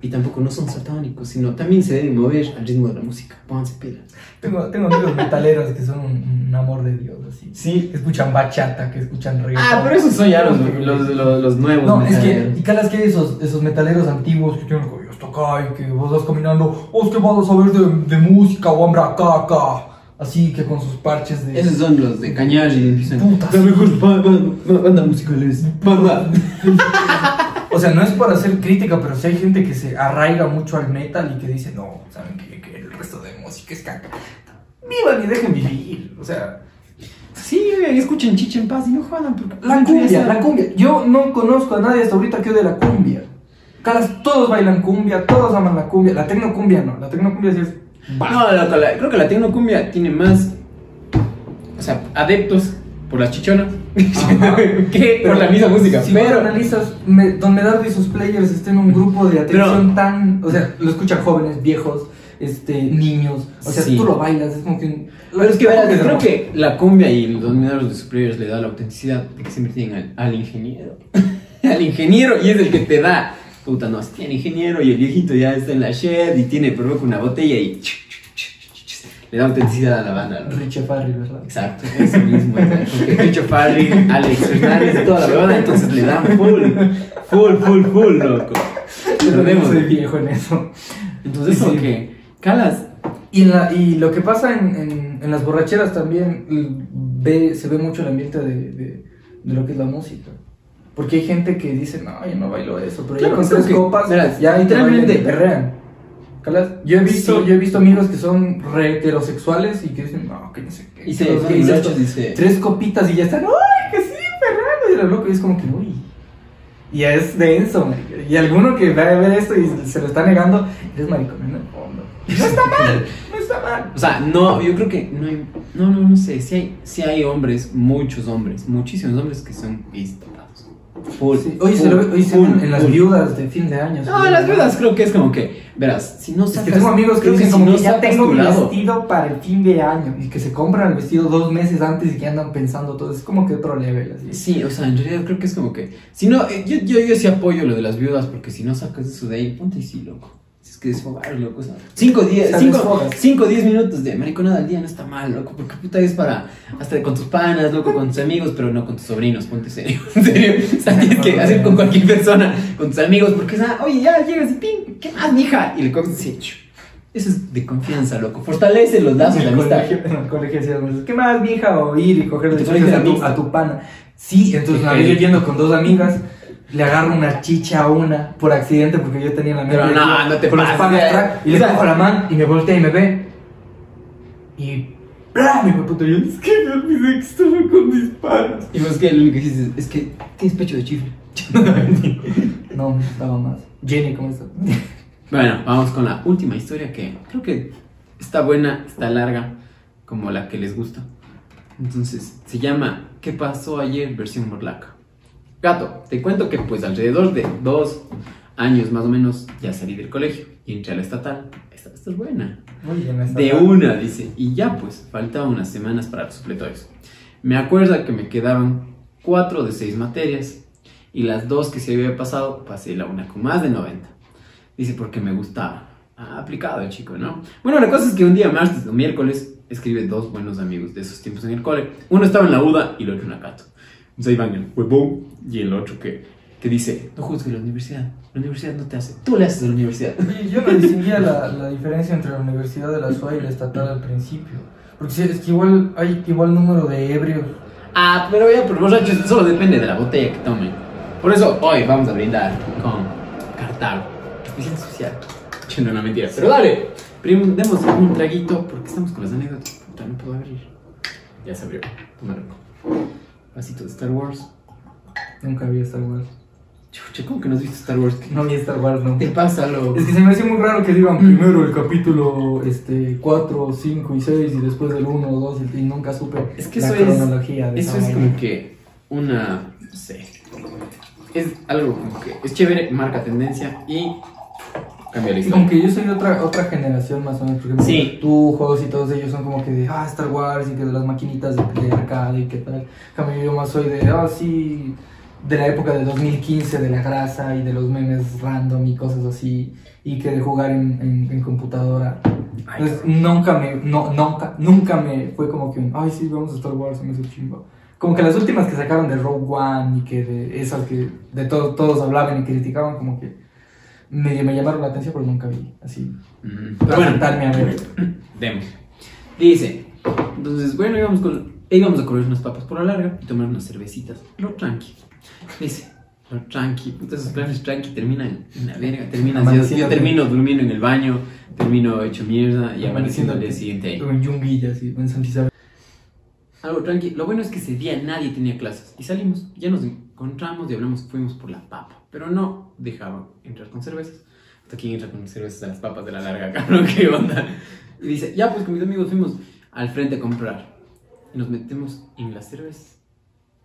y tampoco no son satánicos, sino también se deben mover al ritmo de la música. Pónganse pilas.
Tengo, tengo amigos metaleros que son un, un amor de Dios, así.
Sí.
Que escuchan bachata, que escuchan reggaetón.
Ah, pero esos son ya los, los, los, los nuevos.
No, es que,
metaleros.
y calas que hay esos, esos metaleros antiguos que tienen que acá y que vos vas caminando, oh, es que vas a saber de, de música o hambra caca. Así que con sus parches de.
Esos son los de Cañar y empiezan.
Putas.
La mejor ba- ba- banda musical es. Banda.
O sea, no es por hacer crítica, pero sí hay gente que se arraiga mucho al metal y que dice, no, saben que, que el resto de música es caca. Vivan y dejen vivir. O sea,
Sí, escuchen Chicha en paz y no jodan. Porque
la cumbia, la cumbia. Yo no conozco a nadie hasta ahorita que odie la cumbia. Caras, todos bailan cumbia, todos aman la cumbia. La tecnocumbia no, la tecnocumbia sí es.
No, la- creo que la tecnocumbia tiene más. O sea, adeptos por las chichonas que por la misma música.
Si
pero.
analizas, me, Don Medardo y sus players están en un grupo de atención tan. O sea, lo escuchan jóvenes, viejos, este, niños. O sea,
Sí.
tú lo bailas, es como que.
Pero es que verás, creo que la cumbia y los mineros de superiores le da la autenticidad de que siempre tienen al, al ingeniero. al ingeniero y es el que te da. Puta, no, si tiene ingeniero y el viejito ya está en la shed y tiene provoca una botella y le da autenticidad a la banda. ¿no?
Richie Farrell, ¿verdad?
Exacto, eso mismo. Richo Farley, Alex Fernández toda la verdad, entonces le dan full, full, full, full, loco.
Yo soy viejo en eso.
Entonces,
Sí.
como que, calas,
Y, la, y lo que pasa en, en, en las borracheras también ve, se ve mucho el ambiente de, de, de lo que es la música. Porque hay gente que dice, no, yo no bailo eso, pero
Claro,
ya con
es
tres
que,
copas,
verás,
ya
literalmente-
perrean. Yo he visto,
Sí.
yo he visto amigos que son re heterosexuales y que dicen, no, que no sé qué.
y se se
esto".
dice,
tres copitas y ya están, ¡ay, que sí, perreando! Y lo loco y es como que, uy. Y es denso. Y alguno que va a ver esto y se lo está negando, eres maricón en el fondo. No está mal, no está mal.
O sea, no, yo creo que no hay, no, no, no sé, si hay, sí hay hombres, muchos hombres, muchísimos hombres que son tocados. Full,
Sí, se, lo, se
full,
ven en las viudas de fin de año.
No, las viudas creo que es como que, verás, si no
Es
sacas...
que tengo amigos que
si no
que ya tengo mi vestido para el fin de año y que se compran el vestido dos meses antes y que andan pensando todo. Es como que otro level así.
Sí, o sea, en realidad creo que es como que. Si no, eh, yo, yo, yo sí apoyo lo de las viudas, porque si no sacas eso de ahí, ponte sí, loco. Es que desfogar, loco. O sea, cinco, diez,
O sea,
cinco,
desfogas.
cinco, diez minutos de mariconada al día no está mal, loco. Porque puta es para. Hasta con tus panas, loco, con tus amigos, pero no con tus sobrinos, ponte serio. En serio. O sea, tienes que hacer con cualquier persona, con tus amigos, porque, sea, oye, ya llegas y ping, ¿qué más, mija? Y le comes así. Eso es de confianza, loco. Fortalece los lazos de amistad.
en el colegio decíamos, ¿qué más, mija? O ir y coger a tu, pana. Sí, entonces una vez yo yendo con dos amigas, le agarro una chicha a una por accidente porque yo tenía la
Pero
mente
no, no te pases,
y le cojo la mano y me voltea y me ve. Y ¡bla! Me puto, yo es que me olvidé que estaba con mis panas.
Y vos que lo único que dices es que tienes pecho de chifle.
No, me estaba más. Jenny, ¿cómo estás?
Bueno, vamos con la última historia que creo que está buena, está larga, como la que les gusta. Entonces, se llama ¿Qué pasó ayer? versión morlaca. Gato, te cuento que pues alrededor de dos años más o menos ya salí del colegio y entré a la estatal. Esta, esta es buena.
Oye, me
De
estaba-
una, dice. Y ya pues, faltaban unas semanas para los supletorios. Me acuerdo que me quedaban cuatro de seis materias y las dos que se había pasado, pasé la una con más de 90. Dice, porque me gustaba. Ah, aplicado el chico, ¿no? Bueno, la cosa es que un día martes o miércoles escribe dos buenos amigos de esos tiempos en el cole. Uno estaba en la UDA y el otro en la Cato. Entonces ahí van el huevón y el otro que, que dice, no juzgues la universidad. La universidad no te hace. Tú le haces a la universidad.
Oye, yo no distinguía la, la diferencia entre la Universidad de la SUA y la estatal al principio. Porque es que igual hay igual número de ebrios.
Ah, pero ya, por borrachos, solo depende de la botella que tomen. Por eso hoy vamos a brindar con Cartago, especial social. Echando una mentira. Pero dale, prim- demos un traguito porque estamos con las anécdotas. No puedo abrir. Ya se abrió. Toma loco. Vasito de Star Wars.
Nunca vi Star Wars.
Chucha, ¿cómo que no has visto Star Wars? ¿Qué
No vi Star Wars, no.
te pasa, lo?
Es que se me hace muy raro que digan primero el capítulo este, 4, 5 y 6 y después el 1, 2 y, nunca supe
Es que
la
eso es-
cronología de
Eso es
vaina.
como que una. No sé. Es algo como que es chévere, marca tendencia y cambia la
Y
historia.
como que yo soy de otra, otra generación más o menos, porque
Sí.
tú, juegos y todos ellos son como que de, ah, Star Wars y que de las maquinitas de, de arcade y qué tal. Cambio yo más soy de, ah, sí, de la época de 2015, de la grasa y de los memes random y cosas así, y que de jugar en, en, en computadora.
Ay,
Entonces nunca me, no, nunca, nunca me fue como que un, ay, sí, vamos a Star Wars, me hizo chimbo. Como que las últimas que sacaron de Rogue One y que de esas que de todo, todos hablaban y criticaban, como que medio me llamaron la atención, pero nunca vi así.
Mm, Pero bueno,
sentarme a ver.
Demos. Dice, entonces, bueno, íbamos, con, íbamos a correr unas papas por la larga y tomar unas cervecitas. Lo tranqui. Dice, lo tranqui. Puta, esos planes tranqui terminan en la verga. Terminan, yo, yo termino durmiendo en el baño, termino hecho mierda y amaneciendo al día siguiente ahí.
En Yunguilla, así, en San Isabel.
Algo tranqui. Lo bueno es que ese día nadie tenía clases y salimos. Ya nos encontramos y hablamos, fuimos por la papa. Pero no dejaban entrar con cervezas. Hasta quién entra con cervezas a las papas de la larga, cabrón, qué onda. Y dice, ya pues con mis amigos fuimos al frente a comprar. Y nos metemos en las cervezas.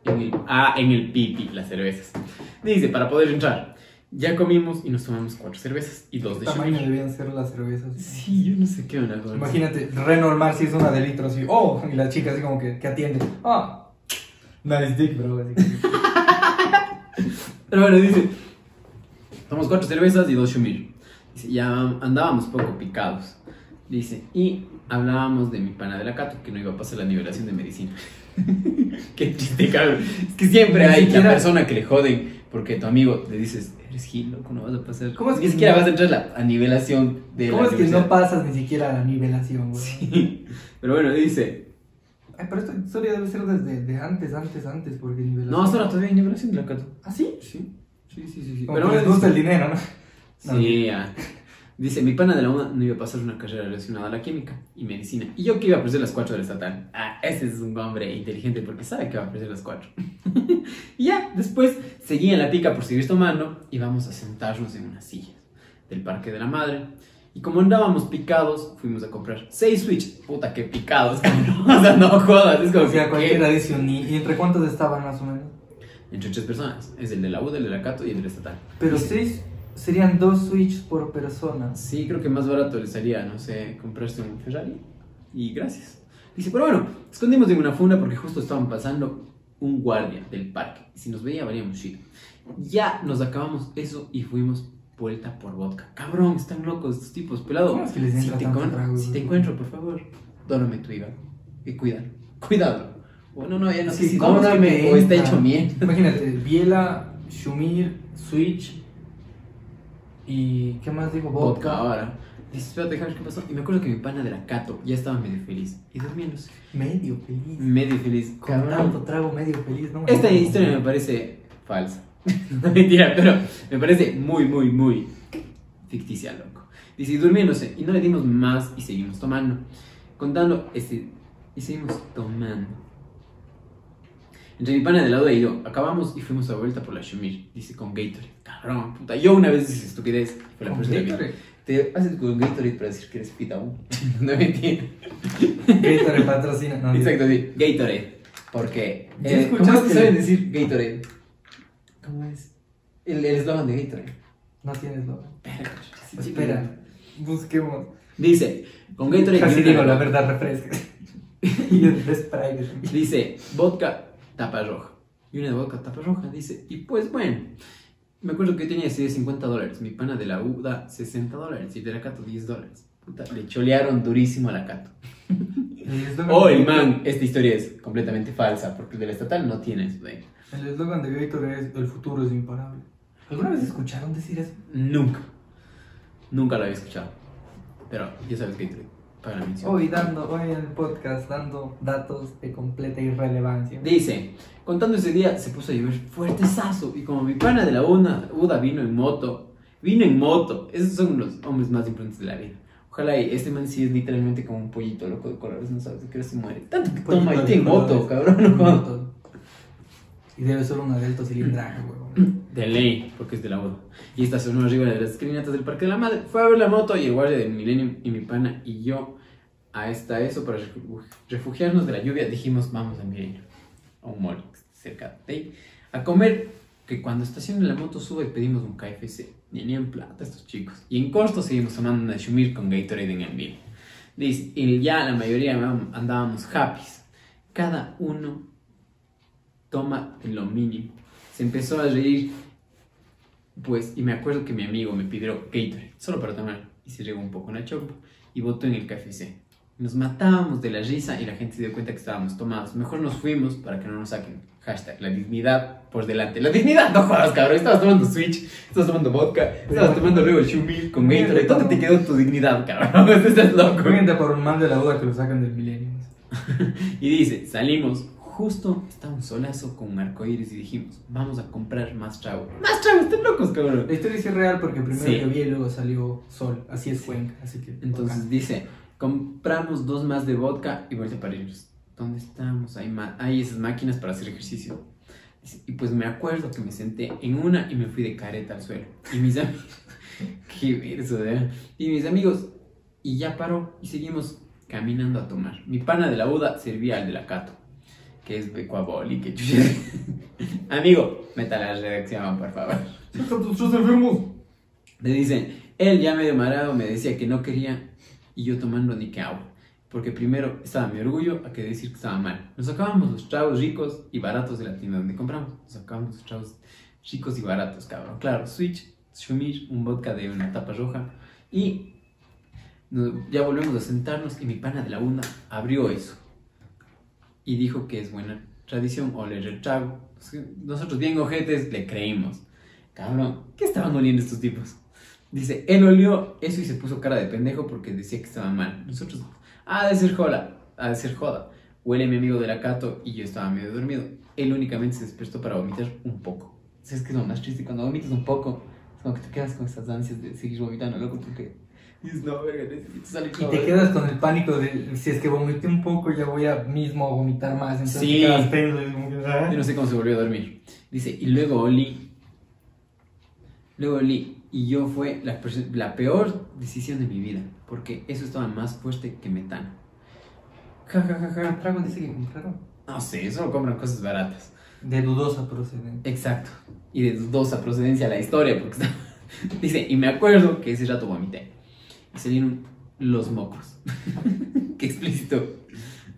En el, ah, en el pipi, las cervezas. Dice, para poder entrar. Ya comimos y nos tomamos cuatro cervezas y dos de
tamaño debían ser las cervezas.
Sí, yo no sé qué onda.
Imagínate, re normal si es una de litro así, oh, y la chica así como que, que atiende, ah, nice dick, bro. Así que-
Pero bueno, dice, tomamos cuatro cervezas y dos shumir. Dice, ya andábamos poco picados. Dice, y hablábamos de mi pana de la Cato, que no iba a pasar la nivelación de medicina. Qué triste, cabrón. Es que siempre
Ni
hay
siquiera-
persona que le joden porque tu amigo le dices, eres gil, loco, no vas a pasar.
¿Cómo es
Ni
que
siquiera
no?
vas a entrar a la a nivelación de
¿Cómo
la
es que no pasas ni siquiera a la nivelación, güey?
Sí. Pero bueno, dice,
Ay, pero esta historia debe ser desde de antes, antes, antes, porque nivelación.
no, hasta ahora todavía hay nivelación de la Cato.
¿Ah, sí?
Sí, sí, sí, sí. sí.
Como
Pero
que les gusta el dinero, ¿no? No.
Sí, ya. Dice, mi pana de la UNA no iba a pasar una carrera relacionada a la química y medicina. Y yo que iba a aprender las cuatro del estatal. Ah, ese es un hombre inteligente porque sabe que va a aprender las cuatro. y ya, después seguí en la pica por seguir tomando y vamos a sentarnos en unas sillas del Parque de la Madre. Y como andábamos picados, fuimos a comprar seis Switch. Puta, que picados, cabrón. O sea, no jodas. Es como
O sea,
que,
cualquiera dice un ni- ¿Y entre cuántos estaban más o menos?
Entre tres personas. Es el de la U, el de la Cato y el del estatal.
Pero seis serían dos Switch por persona.
Sí, creo que más barato le salía, no sé, comprarse un Ferrari. Y gracias. Dice, pero bueno, escondimos en una funda porque justo estaban pasando un guardia del parque. Si nos veía, varíamos shit. Ya nos acabamos eso y fuimos vuelta por vodka. Cabrón, están locos estos tipos, pelado.
¿Cómo es que les
si, te con- si te encuentro, por favor, dóname tu hígado. Y cuídalo. Cuidado. Bueno, no, ya no sé si
¿cómo
está hecho bien.
Imagínate, Biela, Shumir, Switch y ¿qué más digo?
Vodka
Vodka.
ahora. Dice, espérate, déjame ver qué pasó. Y me acuerdo que mi pana de la Cato ya estaba medio feliz. Y durmiéndose.
Medio feliz.
Medio feliz.
Con
Cabrón.
tanto trago medio feliz, ¿no?
Esta historia me parece falsa. no mentira, pero me parece muy, muy, muy ficticia, loco. Dice, y durmiéndose. Y no le dimos más y seguimos tomando. Contando este. Y seguimos tomando. Entre mi pana de lado y yo, acabamos y fuimos a vuelta por la Shumir. Dice con Gatorade. Cabrón, puta. Yo una vez hice estupidez. Fue la
Con. Gatorade.
Te haces con Gatorade para decir que eres pita aún. no mentira.
Gatorade patrocina. No,
Exacto, sí. Gatorade. Porque.
¿Ya
eh, ¿Cómo es que saben decir Gatorade? ¿Cómo es? El eslogan de Gatorade.
No tienes lo.
Espera, sí,
Espera, busquemos.
Dice, con Gatorade.
Casi digo la verdad, refresca. y el spray.
Dice, vodka tapa roja. Y una de vodka tapa roja. Dice, y pues bueno. Me acuerdo que yo tenía así de 50 dólares. Mi pana de la U da 60 dólares. Y de la Cato 10 dólares. Puta, le cholearon durísimo a la Cato. Oh,
de
el
Gatorade-
man, esta historia es completamente falsa. Porque el del estatal no tiene eso de
El eslogan de Gatorade es: El futuro es imparable. ¿Alguna vez escucharon decir eso?
Nunca. Nunca lo había escuchado. Pero ya sabes que para.
Hoy dando, hoy en el podcast, dando datos de completa irrelevancia.
Dice, contando ese día se puso a llover fuertezazo y como mi pana de la UNA, UDA vino en moto, vino en moto, esos son los hombres más importantes de la vida. Ojalá y este man sí es literalmente como un pollito loco de colores, no sabes de qué se muere. Tanto que toma y tiene moto, cabrón. no.
Y debe ser una de alto cilindraje, huevón.
De ley, porque es de la UDA. Y estacionó arriba de las esquinatas del Parque de la Madre. Fue a ver la moto y el guardia del Millennium y mi pana y yo a esta eso para refu- refugiarnos de la lluvia dijimos vamos a Millennium, a un mall cerca de ahí, a comer que cuando estacionen la moto sube y pedimos un KFC. En plata estos chicos. Y en corto seguimos tomando una Shumir con Gatorade en el vivo. Y ya la mayoría andábamos happy. Cada uno toma lo mínimo. Se empezó a reír, pues, y me acuerdo que mi amigo me pidió Gatorade, solo para tomar, y se regó un poco una chopa, y botó en el KFC. Nos matábamos de la risa y la gente se dio cuenta que estábamos tomados. Mejor nos fuimos para que no nos saquen. Hashtag, la dignidad por delante. La dignidad, no jodas, cabrón. Estabas tomando Switch, estabas tomando vodka, estabas tomando luego el Shumil con Gatorade. ¿Dónde te quedó tu dignidad, cabrón? Estás loco.
por un mal de la duda que lo sacan del milenio.
y dice, salimos justo estaba un solazo con un arcoíris y dijimos, vamos a comprar más trago. ¡Más trago! ¡Están locos, cabrón!
La historia es real porque primero llovía y luego salió sol. Así es Cuenca, así que...
Entonces dice, compramos dos más de vodka y vuelta para irnos. ¿Dónde estamos? Hay, hay esas máquinas para hacer ejercicio. Y pues me acuerdo que me senté en una y me fui de careta al suelo. Y mis amigos... ¡Qué verso, ¿eh? Y mis amigos... Y ya paró y seguimos caminando a tomar. Mi pana de la boda servía al de la Cato que es Becuaboli, que Amigo, meta la redacción, por favor.
¡Nosotros enfermos!
Le dicen, él ya medio marado me decía que no quería y yo tomando ni que agua. Porque primero estaba mi orgullo a que decir que estaba mal. Nos sacábamos los chavos ricos y baratos de la tienda donde compramos. Nos sacábamos los chavos ricos y baratos, cabrón. Claro, Switch, Shumir, un vodka de una tapa roja. Y ya volvemos a sentarnos y mi pana de la bunda abrió eso y dijo que es buena tradición oler el trago. Nosotros bien ojetes le creímos. Cabrón, ¿qué estaban oliendo estos tipos? Dice, él olió eso y se puso cara de pendejo porque decía que estaba mal. Nosotros, ah, de ser joda, ha de ser joda. Huele mi amigo de la Cato y yo estaba medio dormido. Él únicamente se despertó para vomitar un poco. ¿Sabes qué es lo más triste? Cuando vomitas un poco, es como que te quedas con esas ansias de seguir vomitando, loco, porque
y te quedas con el pánico de si es que vomité un poco, ya voy a mismo vomitar más. Entonces
sí. Ah". Yo no sé cómo se volvió a dormir. Dice, y luego Oli. Luego Oli. Y yo fue la, la peor decisión de mi vida. Porque eso estaba más fuerte que metano.
Ja, ja, ja, ja. Trago dice que compraron.
No sé, solo compran cosas baratas.
De dudosa procedencia.
Exacto. Y de dudosa procedencia la historia. Porque Dice, y me acuerdo que ese rato vomité y salieron los mocos. Qué explícito.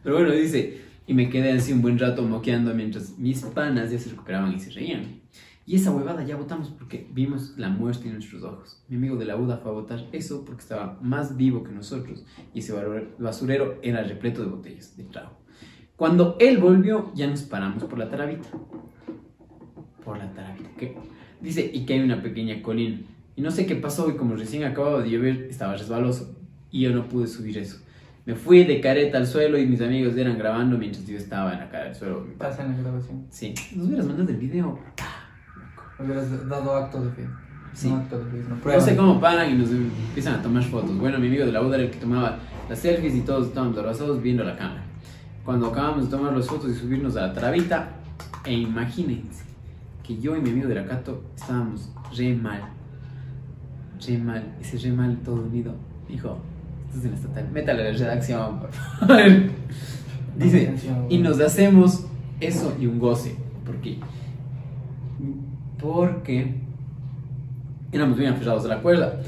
Pero bueno, dice, y me quedé así un buen rato moqueando mientras mis panas ya se recuperaban y se reían. Y esa huevada ya votamos porque vimos la muerte en nuestros ojos. Mi amigo de la UDA fue a votar eso porque estaba más vivo que nosotros y ese basurero era repleto de botellas de trago. Cuando él volvió, ya nos paramos por la tarabita. Por la tarabita. ¿qué? Dice, y que hay una pequeña colina. Y no sé qué pasó y como recién acababa de llover estaba resbaloso y yo no pude subir eso. Me fui de careta al suelo y mis amigos eran grabando mientras yo estaba en la cara del suelo.
¿Pasa en la grabación?
Sí. Nos hubieras mandado el video.
Hubieras dado acto de fe.
Sí. No, acto de fe, no, sé cómo paran y nos empiezan a tomar fotos. Bueno, mi amigo de la boda era el que tomaba las selfies y todos estábamos abrazados viendo la cámara. Cuando acabamos de tomar las fotos y subirnos a la trabita, e imagínense que yo y mi amigo de la Cato estábamos re mal mal, ese mal todo unido. Dijo, esto es en estatal, métale a la redacción, por favor. Dice, y nos hacemos eso y un goce. ¿Por qué? Porque éramos bien aferrados a la cuerda.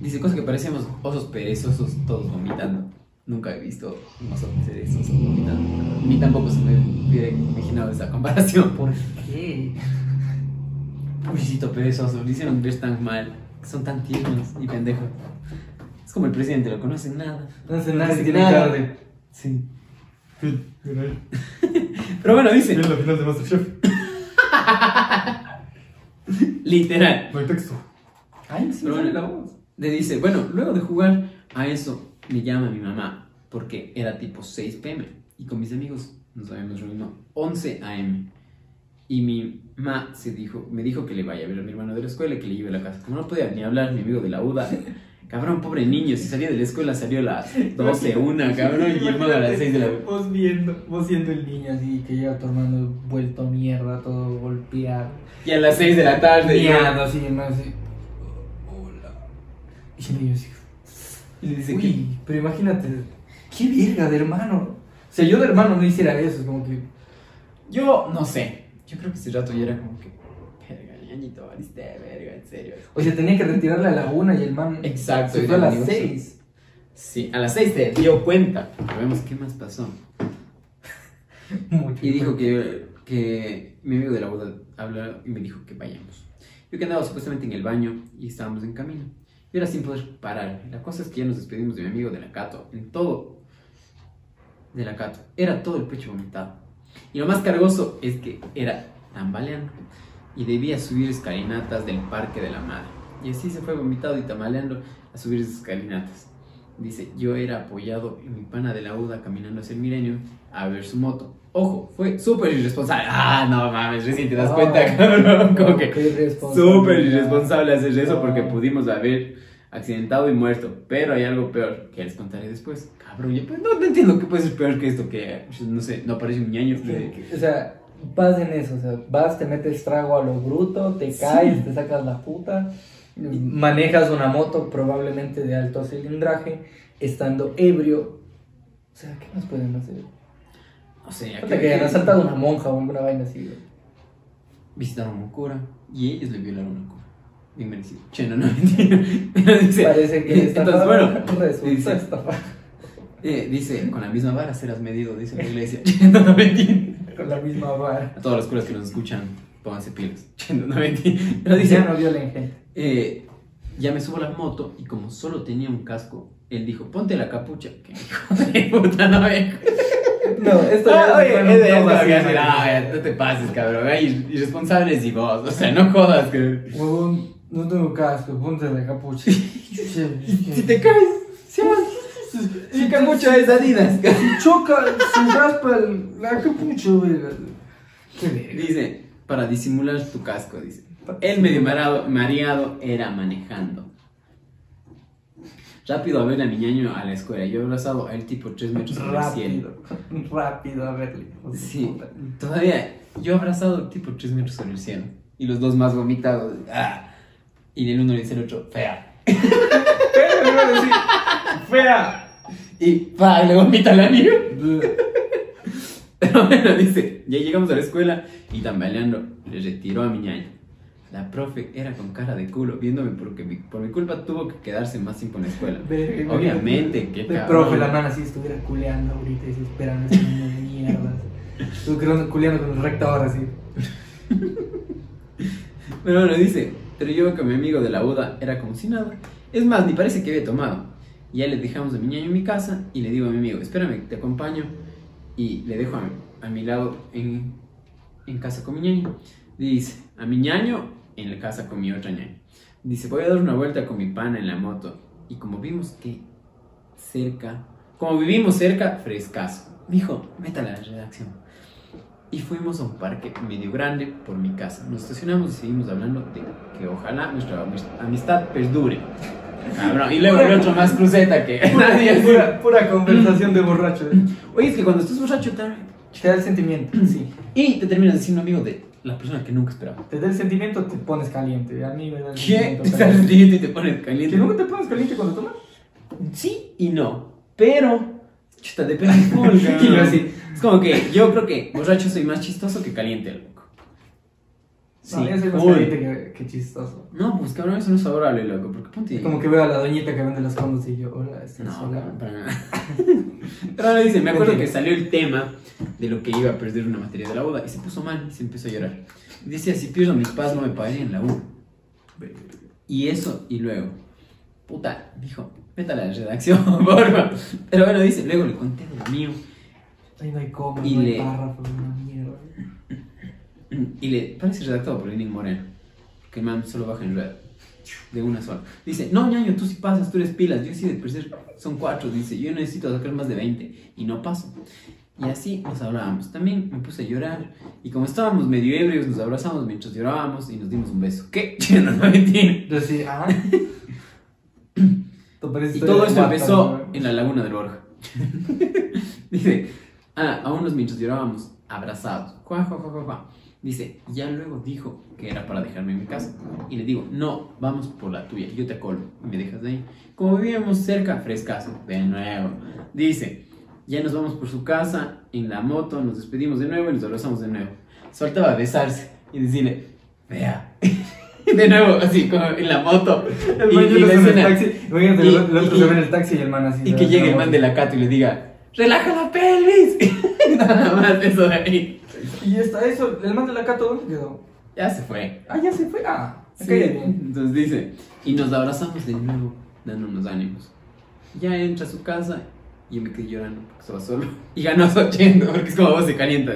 Dice, cosas que parecíamos osos perezosos todos vomitando. Nunca he visto un oso perezoso vomitando. Ni tampoco se me hubiera imaginado esa comparación.
¿Por qué?
Pobrecito perezoso, lo hicieron ver tan mal son tan tiernos y pendejos. Es como el presidente, lo conocen nada.
No hacen nada, si tiene tarde.
Sí. Pero bueno, dice.
Es la final de Masterchef.
Literal.
No hay texto.
Ay, sí, Pero bueno, la voz. Le dice, bueno, luego de jugar a eso, me llama mi mamá, porque era tipo 6 pm. Y con mis amigos nos habíamos reunido 11 am. Y mi ma se dijo, me dijo que le vaya a ver a mi hermano de la escuela y que le lleve a la casa. Como no podía ni hablar, mi amigo de la UDA, cabrón, pobre niño, si salía de la escuela salió a las 12, una, cabrón, y el a las 6 de la
Vos viendo, vos siendo el niño así, que llega tu hermano vuelto mierda, todo golpeado.
Y a las 6 de la tarde.
Miado, así, más así. Hola. Y el niño así. Y le dice, Uy, pero imagínate, qué verga de hermano. O sea, yo de hermano no hiciera eso, como que.
Yo no sé. Yo creo que ese rato ya era como que ñañito, valiste verga, en serio.
O sea, tenía que retirar la laguna y el man
Exacto,
se fue a
la
las 6.
Sí, a las 6 te dio cuenta. Vemos qué más pasó. Y dijo que, que mi amigo de la boda habló y me dijo que vayamos. Yo que andaba supuestamente en el baño y estábamos en camino. Y era sin poder parar. La cosa es que ya nos despedimos de mi amigo de la Cato. En todo. De la Cato. Era todo el pecho vomitado. Y lo más cargoso es que era tambaleando. Y debía subir escalinatas del Parque de la Madre. Y así se fue vomitado y tambaleando a subir escalinatas. Dice, yo era apoyado en mi pana de la UDA caminando hacia el milenio a ver su moto. Ojo, fue súper irresponsable. Ah, no mames, recién te das
Ah,
cuenta, cabrón. Como que
Qué irresponsabilidad.
súper irresponsable hacer eso porque
Ah.
pudimos haber accidentado y muerto. Pero hay algo peor que les contaré después. Cabrón, yo pues, no, no entiendo qué puede ser peor que esto, que no sé, no aparece un ñaño.
O sea, vas en eso, o sea, vas, te metes trago a lo bruto, te caes, te sacas la puta, manejas una moto probablemente de alto cilindraje, estando ebrio. O sea, ¿qué más pueden hacer?
No sé,
Hasta que han asaltado una monja o alguna vaina así.
visitaron a un cura y ellos le violaron al merecido. Che, no, no, mentira. Pero dice,
Parece que esta
entonces, bueno,
resulta
dice,
estafada.
eh, dice, con la misma vara serás medido, dice la iglesia. No, no,
con la misma vara.
A todas las curas que nos escuchan, pónganse pilas. No, no. Pero
Dice, ya no violen gente.
eh, ya me subo a la moto y como solo tenía un casco, él dijo, ponte la capucha. Que hijo de puta, no, eh.
No, esto
Ah, oye,
un
es de
¿no?
ah, no te pases, cabrón. Irresponsables y vos, o sea, no jodas. Que...
Huevón, no tengo casco, ponte la capucha.
Si te caes, se van. Si capucha es Adidas.
Si choca, se raspa el- la capucha, verga.
Dice, para disimular tu casco, dice. Él medio mareado, mareado era manejando. Rápido a ver a mi ñaño a la escuela. Yo abrazado a él tipo 3 metros sobre el cielo.
Rápido, rápido a verle.
Sí, todavía yo abrazado tipo 3 metros sobre el cielo. Y los dos más vomitados. Ah. Y el uno le dice al otro, fea.
Decir, fea.
Y pa, le vomita al amigo. Pero bueno, dice, ya llegamos a la escuela y tambaleando le retiró a mi ñaño. La profe era con cara de culo, viéndome porque mi- por mi culpa tuvo que quedarse más tiempo en la escuela. Obviamente, qué
De
cabrón.
profe, la nana así estuviera culeando ahorita y se esperan ese niño de mierda. Estuvo culeando con el rector así.
Pero bueno, dice, pero yo con mi amigo de la UDA era como si nada. Es más, ni parece que había tomado. Ya le dejamos a mi ñaño en mi casa y le digo a mi amigo, espérame, te acompaño. Y le dejo a mi, a mi lado en, en casa con mi ñaño. Dice, a mi ñaño en la casa con mi otra ñaño. Dice, voy a dar una vuelta con mi pana en la moto. Y como vimos que cerca, como vivimos cerca, frescazo. Dijo, métala a la redacción. Y fuimos a un parque medio grande por mi casa. Nos estacionamos y seguimos hablando de que ojalá nuestra amistad perdure. Cabrón. Y luego el otro más cruceta que nadie
Pura, pura conversación de borracho. ¿eh?
Oye, es que cuando estás borracho te...
Te da el sentimiento, sí.
Y te terminas diciendo amigo de la persona que nunca esperaba.
Te da el sentimiento, te pones caliente. A mí me da el
¿Qué?
sentimiento
Estás
caliente.
siguiente y te pones caliente.
¿Que nunca te pones caliente cuando tomas?
Sí y no. Pero... Chuta, depende del full,
Y yo
cabrón.
así.
Es como que yo creo que borracho soy más chistoso que caliente, loco. Sí,
No, yo soy más caliente que, que chistoso.
No, pues cabrón, eso no es favorable, loco. Porque ponte.
Como que veo a la doñita que vende los condos y yo, hola, ¿estás
No,
sola?
cabrón, para nada. Pero ahora dice, me acuerdo que salió el tema de lo que iba a perder una materia de la boda y se puso mal y se empezó a llorar. Dice, si pierdo mis padres no me pagarían la U. Y eso, y luego, puta, dijo, métala a la redacción, porfa. Pero bueno, dice, luego le conté de lo mío
Ahí no hay coma,
Y
no hay
le-
párrafos, una mierda.
y le parece redactado por Lenin Moreno, que el man solo baja en rueda. De una sola. Dice, no, ñaño, tú sí pasas, tú eres pilas. Yo sí de perder son cuatro. Dice, yo necesito sacar más de 20 y no paso. Y así nos hablábamos. También me puse a llorar. Y como estábamos medio ebrios, nos abrazamos mientras llorábamos y nos dimos un beso. ¿Qué? no, mentira.
Yo sí, ah.
Y todo esto empezó
¿no?
en la laguna del Borja. Dice, ah, a unos mientras llorábamos, abrazados. Juá, juá, juá. Dice, ya luego dijo que era para dejarme en mi casa. Y le digo, no, vamos por la tuya, yo te colo y me dejas de ahí. Como vivíamos cerca, frescazo, de nuevo. Dice, ya nos vamos por su casa, en la moto, nos despedimos de nuevo y nos abrazamos de nuevo. Faltaba besarse y decirle, vea. De nuevo, así como en la moto.
El
Y-
man
y
yéndose
la
en el taxi. Imagínate,
y-
el otro
y-
se ve en el taxi y el man así.
Y que llegue el man de la Cato y le diga, relaja la pelvis. Nada más eso de ahí.
Y está eso, el man de la Cato, ¿dónde quedó?
Ya se fue.
Ah, ya se fue. Ah,
Sí,
bien.
Entonces dice, y nos abrazamos de nuevo, dándonos ánimos. Ya entra a su casa y yo me quedé llorando porque estaba solo. Y ganó su 80 porque es como voz se calienta.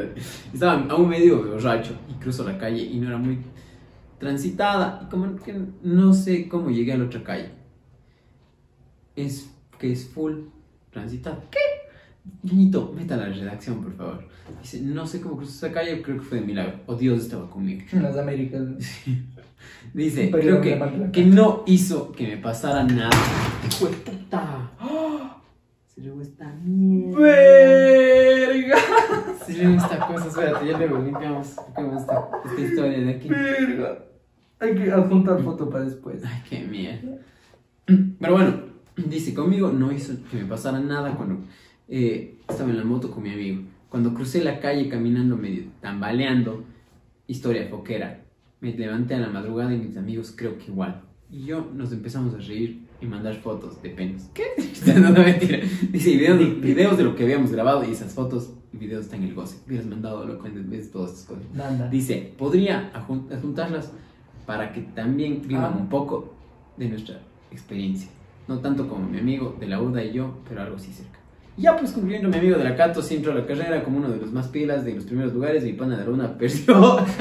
Estaba aún medio borracho y cruzo la calle y no era muy transitada. Y como que no sé cómo llegué a la otra calle. Es que es full transitada. ¿Qué? Niñito, meta a la redacción, por favor. Dice, no sé cómo cruzó esa calle, creo que fue de milagro. O Dios estaba conmigo.
Las Américas.
Dice, creo que, que no hizo que me pasara nada. ¡Ah! Se le esta mierda.
¡Verga!
Se le esta cosa. Espérate, ya luego limpiamos, limpiamos esta, esta historia de aquí.
¡Verga! Hay que adjuntar foto para después.
Ay, qué mierda. Pero bueno, dice, conmigo no hizo que me pasara nada cuando eh, estaba en la moto con mi amigo. Cuando crucé la calle caminando medio tambaleando, historia foquera. Me levanté a la madrugada y mis amigos creo que igual. Y yo nos empezamos a reír y mandar fotos de penas. ¿Qué? no, no, mentira. Dice, videos, de- videos de lo que habíamos grabado y esas fotos y videos están en el goce. Hubieras mandado en vez de todas estas cosas.
Nada.
Dice, podría adjuntarlas para que también vivan
Ah.
un poco de nuestra experiencia. No tanto como mi amigo de la UDA y yo, pero algo así cerca. Ya pues concluyendo, mi amigo de la Cato sí entró a la carrera como uno de los más pilas de los primeros lugares y mi pana de la Luna perdió.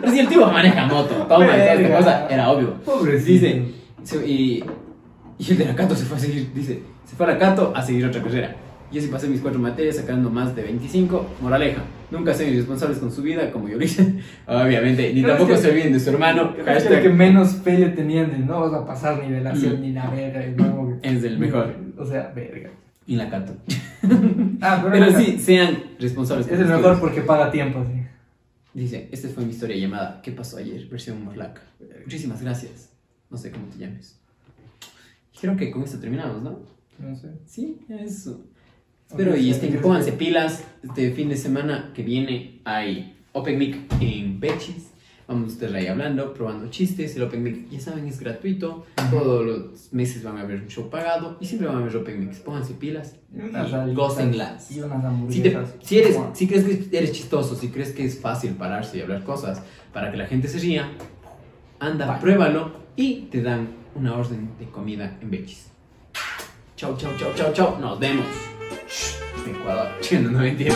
Pero si el tipo maneja moto, toma esta cosa, era obvio.
Pobrecito.
Dice, se- y, y el de la Cato se fue a seguir, dice, se fue a la Cato a seguir otra carrera. Yo sí pasé mis cuatro materias sacando más de 25. Moraleja, nunca sean irresponsables con su vida como yo lo hice. Obviamente, ni
Pero es
tampoco
que-
se olviden de su hermano.
Es
Hashtag
el que menos fe le tenían de no vas a pasar nivelación
Mm.
ni la verga. y no,
es el mejor.
O sea, verga.
Y la Cato.
Ah, pero,
Pero sí, sean responsables
Es el mejor
vidas.
porque paga tiempo, sí.
Dice, esta fue mi historia llamada ¿Qué pasó ayer? Versión Morlac. Muchísimas gracias. No sé cómo te llames. Creo que con esto terminamos, ¿no?
No sé.
Sí, eso. Espero
Ok,
y
sí,
pónganse pilas. Este fin de semana que viene hay Open Mic en Bechis. Vamos a estar ahí hablando, probando chistes. El Open Mic, ya saben, es gratuito.
Ujú.
Todos los meses van a haber un show pagado y siempre van a haber Open Mics. Pónganse pilas
Y
gócenlas. Si, te- si, eres, si crees que eres chistoso, si crees que es fácil pararse y hablar cosas para que la gente se ría, anda,
Vale.
pruébalo y te dan una orden de comida en Bechis. Chau, chau, chau, chau, chau. Nos vemos. Ecuador. No, no mentira.